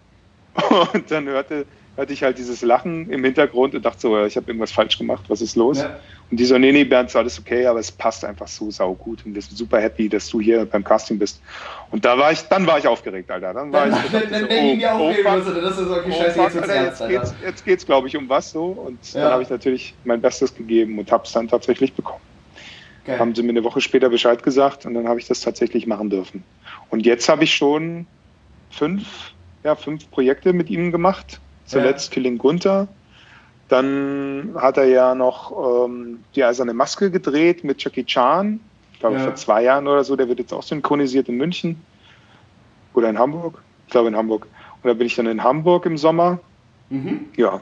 [laughs] Und dann hörte, hörte ich halt dieses Lachen im Hintergrund und dachte so, ich habe irgendwas falsch gemacht, was ist los? Ja. Und die so, nee, nee, Bernd, ist alles okay, aber es passt einfach so saugut und wir sind super happy, dass du hier beim Casting bist. Und da war ich, dann war ich aufgeregt, Alter. Dann war Dann, ich dann, dann, wenn ich mir aufregen fuck, das ist okay, oh, scheiße, fuck, jetzt Alter, jetzt Alter. geht's, jetzt geht's, glaube ich, um was so. Und Ja. dann habe ich natürlich mein Bestes gegeben und habe es dann tatsächlich bekommen. Geil. Haben sie mir eine Woche später Bescheid gesagt und dann habe ich das tatsächlich machen dürfen. Und jetzt habe ich schon fünf, ja, fünf Projekte mit ihm gemacht. Zuletzt Killing Gunther. Dann hat er ja noch ähm, die eiserne Maske gedreht mit Jackie Chan. Ich glaube, Ja. vor zwei Jahren oder so. Der wird jetzt auch synchronisiert in München. Oder in Hamburg. Ich glaube in Hamburg. Und da bin ich dann in Hamburg im Sommer. Mhm. Ja.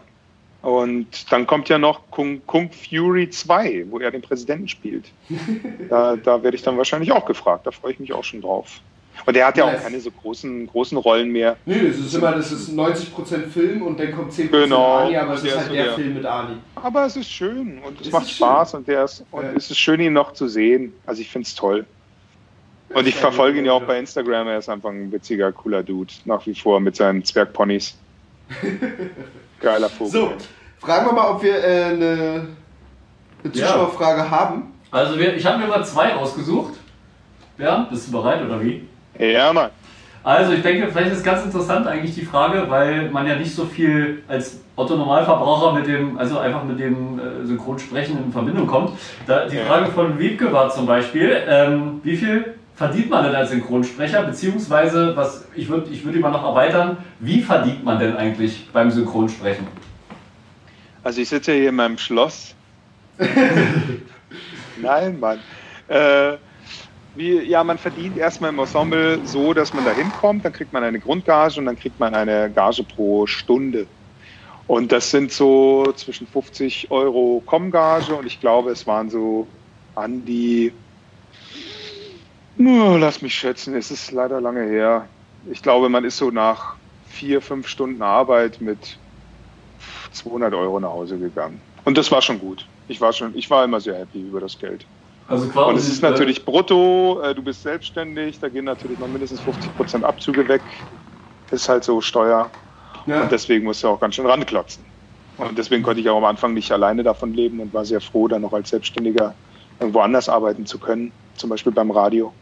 Und dann kommt ja noch Kung, Kung Fury 2, wo er den Präsidenten spielt. [laughs] da, da werde ich dann wahrscheinlich auch gefragt. Da freue ich mich auch schon drauf. Und der hat ja auch keine so großen, großen Rollen mehr. Nö, es ist immer, das ist 90% Film und dann kommt 10% Genau. Ani, aber es ist halt so der, der- Film mit Ani. Aber es ist schön und es Es macht Spaß und der ist, und Ja. es ist schön, ihn noch zu sehen. Also ich finde es toll. Und ich Ja, verfolge ihn ja ja, auch bei Instagram. Er ist einfach ein witziger, cooler Dude. Nach wie vor mit seinen Zwergponys. Geiler Vogel. So, fragen wir mal, ob wir äh, eine, eine Ja. Zuschauerfrage haben. Also wir, ich habe mir mal zwei rausgesucht. Ja, bist du bereit oder wie? Ja, Mann. Also ich denke, vielleicht ist ganz interessant eigentlich die Frage, weil man ja nicht so viel als Otto Normalverbraucher mit dem, also einfach mit dem äh, Synchronsprechen in Verbindung kommt. Da, die. Frage von Wiebke war zum Beispiel, ähm, wie viel verdient man denn als Synchronsprecher, beziehungsweise, was ich würde ich würd mal noch erweitern, wie verdient man denn eigentlich beim Synchronsprechen? Also ich sitze hier in meinem Schloss. [laughs] Nein, Mann. Äh, wie, ja, man verdient erstmal im Ensemble so, dass man da hinkommt, dann kriegt man eine Grundgage und dann kriegt man eine Gage pro Stunde. Und das sind so zwischen 50 Euro Kommgage und ich glaube, es waren so an die, oh, lass mich schätzen, es ist leider lange her. Ich glaube, man ist so nach vier, fünf Stunden Arbeit mit 200 Euro nach Hause gegangen. Und das war schon gut. Ich war schon, ich war immer sehr happy über das Geld. Also quasi, Und es ist natürlich brutto, äh, du bist selbstständig, da gehen natürlich noch mindestens 50 Prozent Abzüge weg. Ist halt so Steuer. Ja. Und deswegen musst du auch ganz schön ranklotzen. Und deswegen konnte ich auch am Anfang nicht alleine davon leben und war sehr froh, dann noch als Selbstständiger irgendwo anders arbeiten zu können, zum Beispiel beim Radio.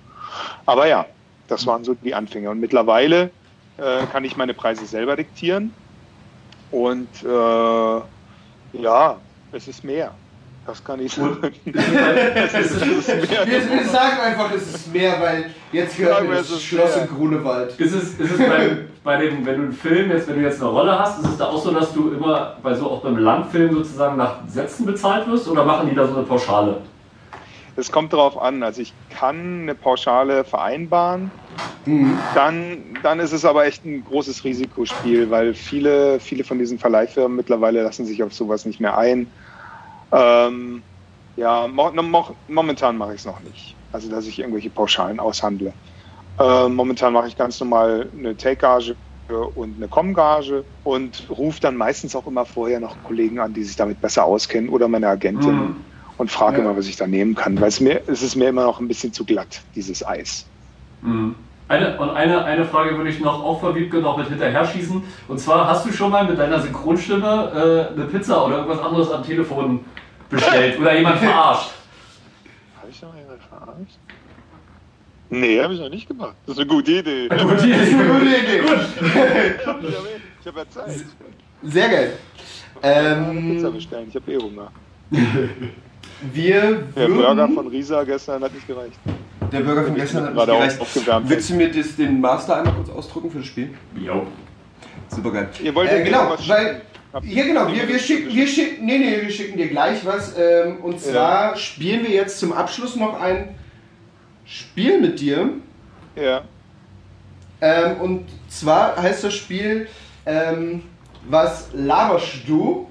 Aber ja, das waren so die Anfänge. Und mittlerweile äh, kann ich meine Preise selber diktieren. Und äh, ja, es ist mehr. Das kann ich sagen. [laughs] es ist, mehr Wir, wir sagen einfach, es ist mehr, weil jetzt gehört Sagen mir das Schloss in Grunewald. Ist es, ist es bei, bei dem, wenn du einen Film jetzt, wenn du jetzt eine Rolle hast, ist es da auch so, dass du immer bei so auch beim Langfilm sozusagen nach Sätzen bezahlt wirst oder machen die da so eine Pauschale? Es kommt darauf an. Also ich kann eine Pauschale vereinbaren. Dann, dann ist es aber echt ein großes Risikospiel, weil viele, viele von diesen Verleihfirmen mittlerweile lassen sich auf sowas nicht mehr ein. Ähm, ja, mo mo momentan mache ich es noch nicht. Also dass ich irgendwelche Pauschalen aushandle. Ähm, momentan mache ich ganz normal eine Take-Gage und eine Com-Gage und rufe dann meistens auch immer vorher noch Kollegen an, die sich damit besser auskennen oder meine Agentin Mhm. und frage Ja. immer, was ich da nehmen kann, weil es mir, es ist mir immer noch ein bisschen zu glatt, dieses Eis. Mhm. Eine, und eine, eine Frage würde ich noch auch von Wiebke noch mit hinterher schießen. Und zwar, hast du schon mal mit deiner Synchronstimme äh, eine Pizza oder irgendwas anderes am Telefon bestellt oder jemand verarscht? Habe ich noch jemand verarscht? Nee, habe ich noch nicht gemacht. Das ist eine gute Idee. [laughs] Gute Das ist Idee. eine gute Idee. Ich habe ja Zeit. Sehr geil. Ähm, Pizza bestellen, ich habe eh Hunger. wir Der Burger von Risa gestern hat nicht gereicht. Der Burger von gestern hat gerade nicht gereicht. aufgewärmt. Willst du mir das, den Master einmal kurz ausdrucken für das Spiel? Jo. Super geil. Ihr wollt Äh, ja genau, was weil-. Habt Ja, genau. Wir, wir, schicken, wir schicken, nee, nee, wir schicken dir gleich was. Ähm, und zwar spielen wir jetzt zum Abschluss noch ein Spiel mit dir. Ja. Ähm, und zwar heißt das Spiel ähm, Was laberst du?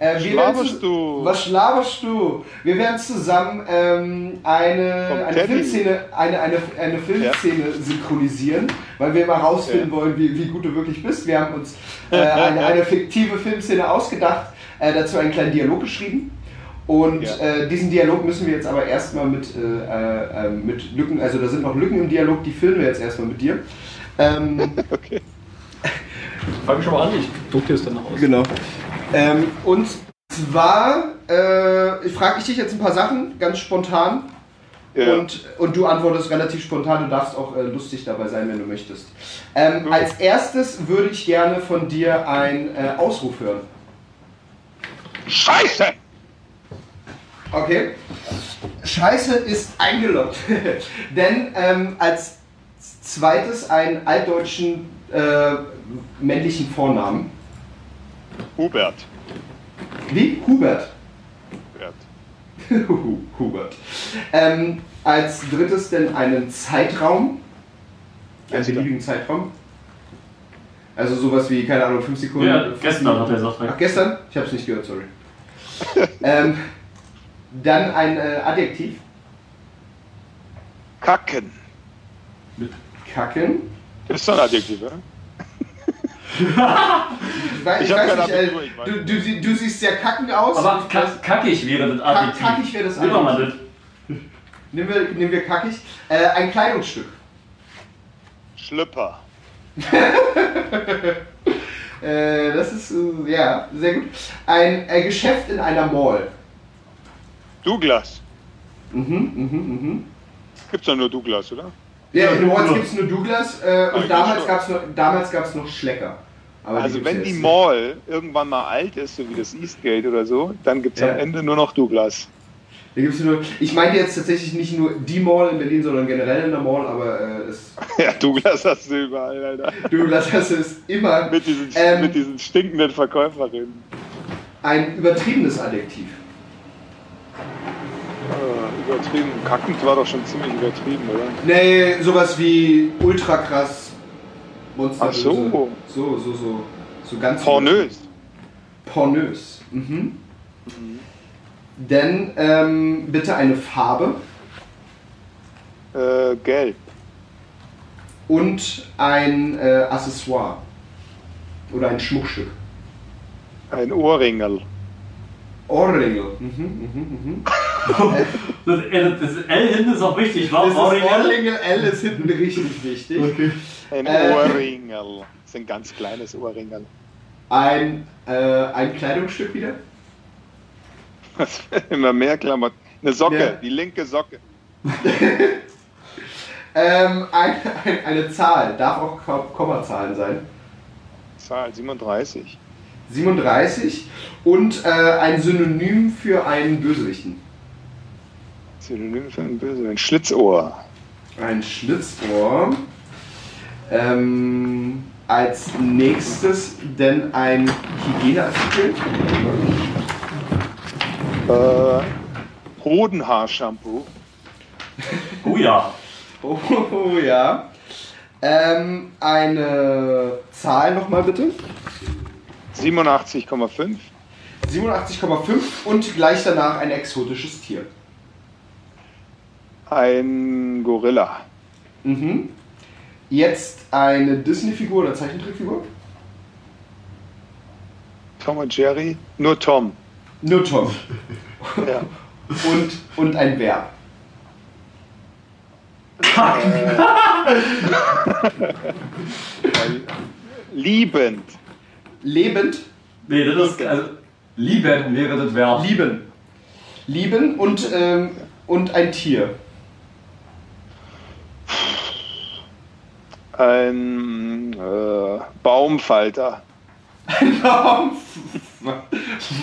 Äh, wir werden laberst du? Was laberst du? Wir werden zusammen ähm, eine, eine. Filmszene, eine, eine, eine Filmszene synchronisieren, weil wir mal rausfinden Ja. wollen, wie, wie gut du wirklich bist. Wir haben uns äh, eine, eine fiktive Filmszene ausgedacht, äh, dazu einen kleinen Dialog geschrieben. Und Ja. äh, diesen Dialog müssen wir jetzt aber erstmal mit, äh, äh, äh, mit Lücken, also da sind noch Lücken im Dialog, die filmen wir jetzt erstmal mit dir. Ähm, [laughs] Okay. Fang schon mal an, ich druck dir das dann noch aus. Genau. Ähm, und zwar äh, frage ich dich jetzt ein paar Sachen, ganz spontan. Ja. Und, und du antwortest relativ spontan, du darfst auch äh, lustig dabei sein, wenn du möchtest. Ähm, Gut. als erstes würde ich gerne von dir einen äh, Ausruf hören. Scheiße! Okay. Scheiße ist eingeloggt. [laughs] Denn ähm, als zweites einen altdeutschen äh, männlichen Vornamen. Hubert. Wie? Hubert. Hubert. Hu- [laughs] Hubert. Ähm, als drittes denn einen Zeitraum. Einen beliebigen Zeitraum. Also sowas wie, keine Ahnung, 5 Sekunden. Ja, gestern hat er gesagt. Ach, gestern? Ich hab's nicht gehört, sorry. [laughs] ähm, dann ein äh, Adjektiv. Kacken. Kacken. Das ist doch ein Adjektiv, oder? Ich, weiß, Ich ich weiß nicht, äh, Abitur, ich weiß du, du, du siehst sehr kacken aus. Aber kack, kackig wäre das Adjektiv. kackig wäre das Nehmen wir mal das. Adjektiv. Nehmen wir, nehmen wir kackig. Äh, ein Kleidungsstück. Schlüpper. [laughs] Äh, das ist, äh, ja, sehr gut. Ein äh, Geschäft in einer Mall. Douglas. Mhm, mhm, mhm. Gibt's doch nur Douglas, oder? Ja, in Malls Douglas. gibt es nur Douglas äh, und Eigentlich damals gab es noch, damals gab's noch Schlecker. Aber Also wenn die. Mall irgendwann mal alt ist, so wie das Eastgate oder so, dann gibt's Ja. am Ende nur noch Douglas. Nur, ich meinte jetzt tatsächlich nicht nur die Mall in Berlin, sondern generell in der Mall, aber äh, das, [laughs] Ja, Douglas hast du überall, Alter. Douglas hast du es immer Mit diesen, Ähm, mit diesen stinkenden Verkäuferinnen. ein übertriebenes Adjektiv. Äh, übertrieben. Kackend war doch schon ziemlich übertrieben, oder? Nee, sowas wie ultra krass. Monster. Ach so. So, so, so. So ganz. Pornös. Pornös. Mhm. Dann ähm, bitte eine Farbe Äh, gelb. und ein äh, Accessoire. Oder ein Schmuckstück. Ein Ohrringel. Ohrringel. Mhm, mhm, mhm. Das, [laughs] das L hinten ist auch wichtig, war Das ist Ohrringel? Ohrringel, L ist hinten richtig wichtig. Ein Äh. Ohrringel. Das ist ein ganz kleines Ohrringel. Ein, äh, ein Kleidungsstück wieder. Immer mehr Klamotten. Eine Socke, Ja. die linke Socke. [laughs] Ähm, ein, ein, eine Zahl, darf auch Ko- Kommazahlen sein. Zahl 37. 37 und äh, ein Synonym für einen Bösewichten. Synonym für ein Böse. Ein Schlitzohr. Ein Schlitzohr. Ähm, als nächstes denn ein Hygieneartikel. Äh, Hodenhaarshampoo. Oh ja. [laughs] Oh ja. Ähm, eine Zahl nochmal bitte. 87,5. 87,5 und gleich danach ein exotisches Tier. Ein Gorilla. Mhm. Jetzt eine Disney-Figur oder Zeichentrickfigur? Tom und Jerry. Nur Tom. Nur Tom. Ja. Und, und ein Verb. Weil- [laughs] Liebend. Lebend, Nee, das ist. Also, lieben wäre das Verb. lieben. Lieben und, ähm, und ein Tier. Ein äh, Baumfalter. [laughs]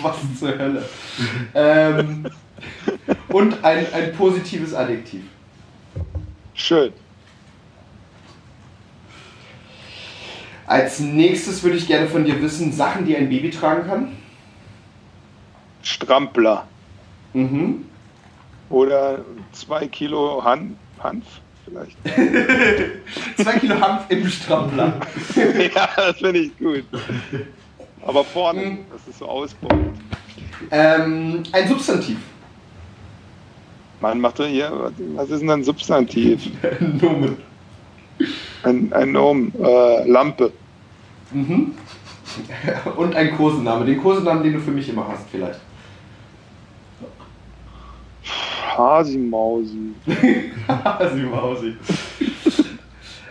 Was zur Hölle. ähm, und ein, ein positives Adjektiv. Schön. Als nächstes würde ich gerne von dir wissen, Sachen, die ein Baby tragen kann. Strampler. Mhm. Oder zwei Kilo Han Hanf vielleicht. [laughs] Zwei Kilo Hanf im Strampler. [laughs] ja, das finde ich gut. Aber vorne, Mhm. dass es so ausbaut. ähm, ein Substantiv. Man macht doch hier, was ist denn ein Substantiv? [laughs] Nomen. Ein, ein Nomen. Äh, Lampe. Mhm. [laughs] Und ein Kosename. Den Kosenamen, den du für mich immer hast, vielleicht. Hasimausi. [laughs] Hasi Mausi.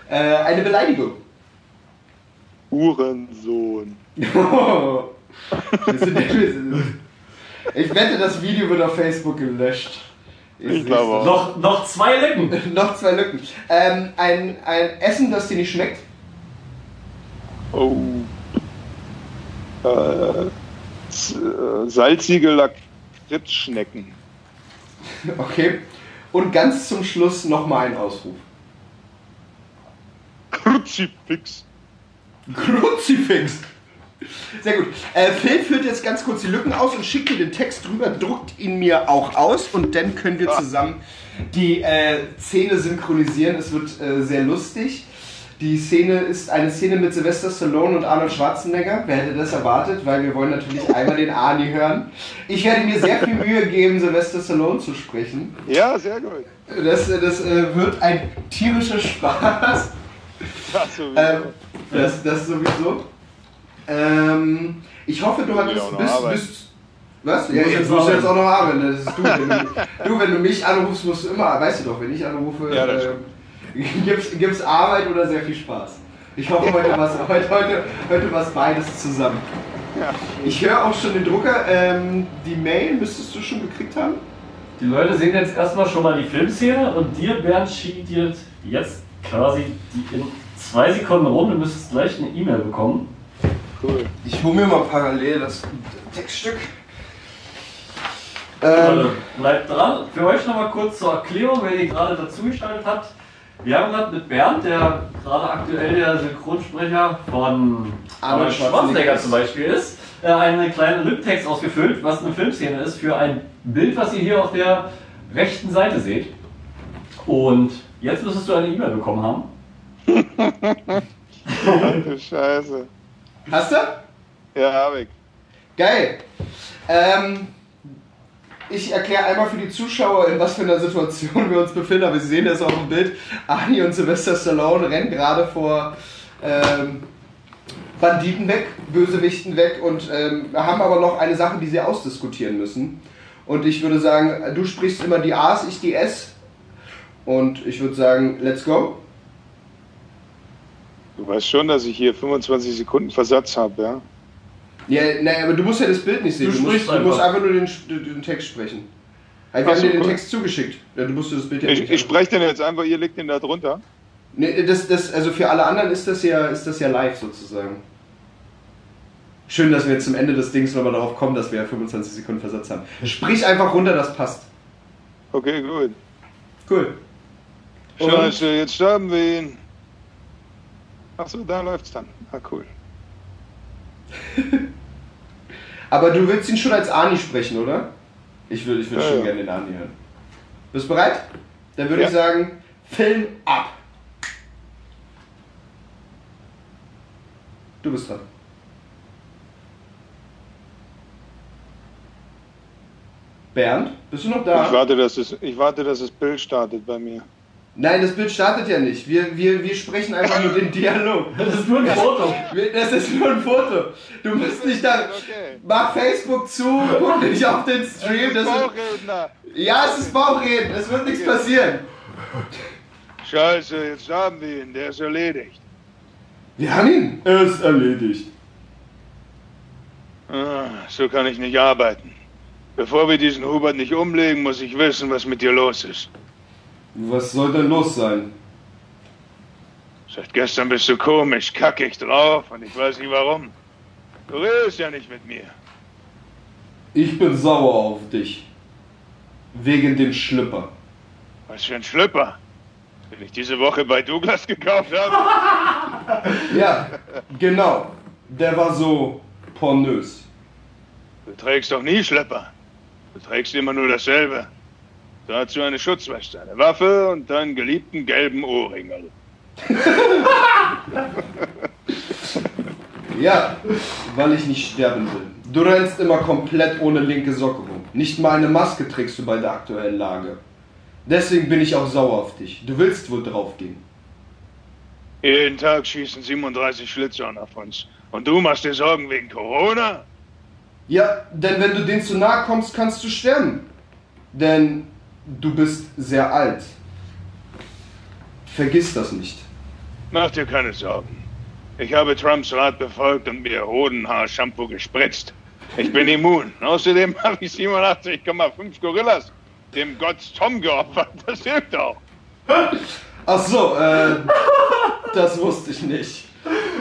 äh, eine Beleidigung. Uhrensohn. [laughs] ich wette, das Video wird auf Facebook gelöscht. Ich glaube auch. Noch, noch zwei Lücken. [laughs] Noch zwei Lücken. Ähm, ein, ein Essen, das dir nicht schmeckt. Oh. Äh, äh, salzige Lakritzschnecken. [laughs] Okay. Und ganz zum Schluss nochmal ein Ausruf. Kruzifix. Kruzifix. Sehr gut. Äh, Phil führt jetzt ganz kurz die Lücken aus und schickt dir den Text rüber, druckt ihn mir auch aus und dann können wir zusammen die äh, Szene synchronisieren. Es wird äh, sehr lustig. Die Szene ist eine Szene mit Sylvester Stallone und Arnold Schwarzenegger. Wer hätte das erwartet? Weil wir wollen natürlich [laughs] einmal den Arnie hören. Ich werde mir sehr viel Mühe geben, Sylvester Stallone zu sprechen. Ja, sehr gut. Das, das äh, wird ein tierischer Spaß. Das sowieso. Ähm, das, das sowieso. Ähm, ich hoffe, du hattest bis, bis. Was? Ja, jetzt musst du jetzt auch noch arbeiten. Das ist du. Wenn du, [laughs] du, wenn du mich anrufst, musst du immer. Weißt du doch, wenn ich anrufe, Ja, äh, [laughs] gibt's, gibt's Arbeit oder sehr viel Spaß. Ich hoffe, heute was, heute, heute, heute was beides zusammen. Ich höre auch schon den Drucker. Ähm, die Mail müsstest du schon gekriegt haben. Die Leute sehen jetzt erstmal schon mal die Filmszene und dir, Bernd, schickt dir jetzt quasi die in zwei Sekunden rum. Du müsstest gleich eine E-Mail bekommen. Cool. Ich hole mir mal parallel das Textstück. Ähm, bleibt dran. Für euch nochmal kurz zur Erklärung, wer ihr gerade dazugeschaltet habt. Wir haben gerade mit Bernd, der gerade aktuell der Synchronsprecher von Arnold Schwarzenegger zum Beispiel ist, äh, einen kleinen Liptext ausgefüllt, was eine Filmszene ist, für ein Bild, was ihr hier auf der rechten Seite seht. Und jetzt müsstest du eine E-Mail bekommen haben. [laughs] Scheiße. Hast du? Ja, hab ich. Geil. Ähm, ich erkläre einmal für die Zuschauer, in was für einer Situation wir uns befinden. Aber Sie sehen das auf dem Bild. Arnie und Sylvester Stallone rennen gerade vor ähm, Banditen weg, Bösewichten weg und ähm, haben aber noch eine Sache, die sie ausdiskutieren müssen. Und ich würde sagen, du sprichst immer die A's, ich die S. Und ich würde sagen, let's go. Du weißt schon, dass ich hier 25 Sekunden Versatz habe, ja? Ja, naja, aber du musst ja das Bild nicht sehen. Du Du, musst, sprichst du musst einfach. einfach nur den, den Text sprechen. Hey, wir Ach haben so, dir den cool. Text zugeschickt. Ja, du musst das Bild ja Ich, ich spreche den jetzt einfach, ihr legt den da drunter. Nee, das, das, also für alle anderen ist das ja, ist das ja live sozusagen. Schön, dass wir jetzt zum Ende des Dings nochmal darauf kommen, dass wir ja 25 Sekunden Versatz haben. Sprich einfach runter, das passt. Okay, gut. Cool. Scheiße, jetzt sterben wir ihn. Achso, da läuft's dann. Ah, cool. [laughs] Aber du willst ihn schon als Ani sprechen, oder? Ich würde ich würd Ja, schon ja. gerne den Ani hören. Bist du bereit? Dann würde Ja. ich sagen, Film ab. Du bist dran. Bernd, bist du noch da? Ich, warte, dass es, ich warte, dass das Bild startet bei mir. Nein, das Bild startet ja nicht. Wir, wir, wir sprechen einfach nur den Dialog. [laughs] Das ist nur ein Foto. Das ist nur ein Foto. Du musst nicht da. Okay. Mach Facebook zu, guck nicht auf den Stream. Das ist, Bauchredner. ja, es ist Bauchreden. Es wird nichts passieren. Scheiße, jetzt haben wir ihn. Der ist erledigt. Wir haben ihn. Er ist erledigt. Ah, so kann ich nicht arbeiten. Bevor wir diesen Hubert nicht umlegen, muss ich wissen, was mit dir los ist. Was soll denn los sein? Seit gestern bist du komisch, kackig drauf und ich weiß nicht warum. Du redest ja nicht mit mir. Ich bin sauer auf dich. Wegen dem Schlüpper. Was für ein Schlüpper. Den ich diese Woche bei Douglas gekauft habe. [laughs] Ja, genau. Der war so pornös. Du trägst doch nie Schlepper. Du trägst immer nur dasselbe. Dazu eine Schutzweste, eine Waffe und deinen geliebten gelben Ohrringel. [laughs] Ja, weil ich nicht sterben will. Du rennst immer komplett ohne linke Socke rum. Nicht mal eine Maske trägst du bei der aktuellen Lage. Deswegen bin ich auch sauer auf dich. Du willst wohl draufgehen. Jeden Tag schießen 37 Schlitzohren auf uns. Und du machst dir Sorgen wegen Corona? Ja, denn wenn du denen zu nahe kommst, kannst du sterben. Denn du bist sehr alt. Vergiss das nicht. Mach dir keine Sorgen. Ich habe Trumps Rat befolgt und mir Hodenhaar-Shampoo gespritzt. Ich bin immun. [laughs] Außerdem habe ich 87,5 Gorillas dem Gott Tom geopfert. Das hilft auch. [laughs] Ach so, äh, das wusste ich nicht.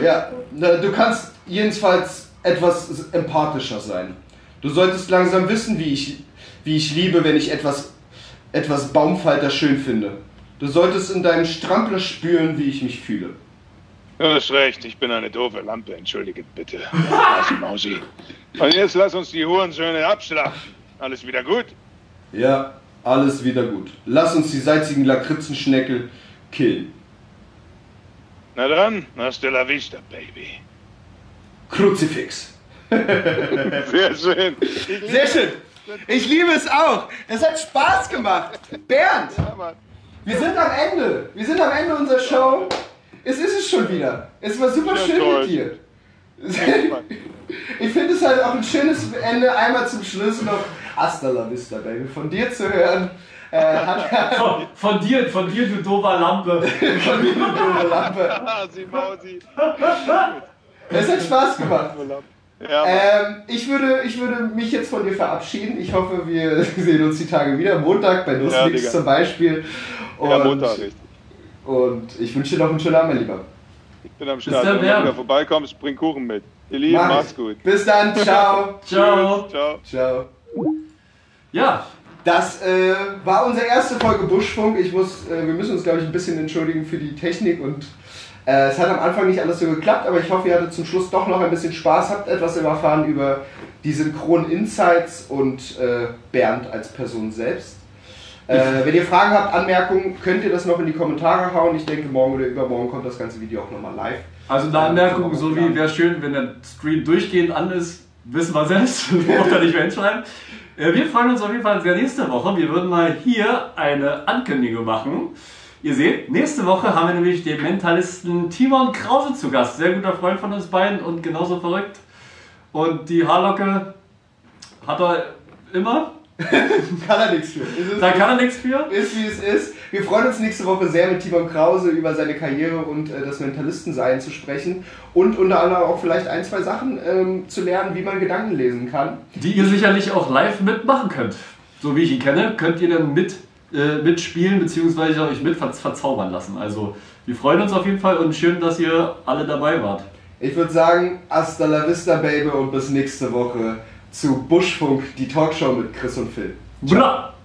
Ja, du kannst jedenfalls etwas empathischer sein. Du solltest langsam wissen, wie ich, wie ich liebe, wenn ich etwas, etwas Baumfalter schön finde. Du solltest in deinen Strampler spüren, wie ich mich fühle. Du hast recht, ich bin eine doofe Lampe. Entschuldige bitte. Mausi. Und jetzt lass uns die Hurensöhne abschlachten. Alles wieder gut? Ja, alles wieder gut. Lass uns die salzigen Lakritzenschneckel killen. Na dann, hasta la vista, Baby. Kruzifix. [laughs] Sehr schön. Sehr schön. Ich liebe es auch. Es hat Spaß gemacht. Bernd, wir sind am Ende. Wir sind am Ende unserer Show. es ist es schon wieder. Es war super Ja, schön toll. mit dir. [laughs] Ich finde es halt auch ein schönes Ende, einmal zum Schluss noch Hasta la vista, Baby, von dir zu hören. Äh, Von, von dir, von dir, du dober Lampe. [laughs] von mir eine blöde Lampe. Ah, [laughs] sie Mausi. Es hat Spaß gemacht. Ja. Ähm, ich, würde, ich würde mich jetzt von dir verabschieden. Ich hoffe, wir [laughs] sehen uns die Tage wieder. Montag bei Ja, Nussmix Digga. zum Beispiel. Und, ja, Montag, richtig. Und ich wünsche dir noch einen schönen Abend, mein Lieber. Ich bin am Bis Start. dann, Wenn du wieder vorbeikommst, bring Kuchen mit. Ihr Lieben, Mach macht's gut. Bis dann. [laughs] Ciao. Ciao. Ciao. Ciao. Ja, Das äh, war unsere erste Folge Buschfunk. Ich muss, äh, wir müssen uns, glaube ich, ein bisschen entschuldigen für die Technik und äh, es hat am Anfang nicht alles so geklappt, aber ich hoffe, ihr hattet zum Schluss doch noch ein bisschen Spaß, habt etwas erfahren über die synchronen Insights und äh, Bernd als Person selbst. Äh, wenn ihr Fragen habt, Anmerkungen, könnt ihr das noch in die Kommentare hauen. Ich denke, morgen oder übermorgen kommt das ganze Video auch nochmal live. also eine Anmerkung, so wie wäre schön, wenn der Stream durchgehend an ist, wissen wir selbst, [laughs] braucht er nicht mehr hinschreiben. Äh, Wir freuen uns auf jeden Fall sehr nächste Woche. Wir würden mal hier eine Ankündigung machen. Ihr seht, nächste Woche haben wir nämlich den Mentalisten Timon Krause zu Gast. Sehr guter Freund von uns beiden und genauso verrückt. Und die Haarlocke hat er immer. [laughs] Kann er nichts für. Ist es- Da kann er nichts für. ist wie es ist. Wir freuen uns nächste Woche sehr mit Timon Krause über seine Karriere und äh, das Mentalistensein zu sprechen und unter anderem auch vielleicht ein, zwei Sachen ähm, zu lernen, wie man Gedanken lesen kann. Die ihr sicherlich auch live mitmachen könnt. So wie ich ihn kenne, könnt ihr dann mit, äh, mitspielen bzw. euch mit ver verzaubern lassen. Also wir freuen uns auf jeden Fall und schön, dass ihr alle dabei wart. Ich würde sagen, hasta la vista, Baby, und bis nächste Woche zu Buschfunk, die Talkshow mit Chris und Phil. Bla!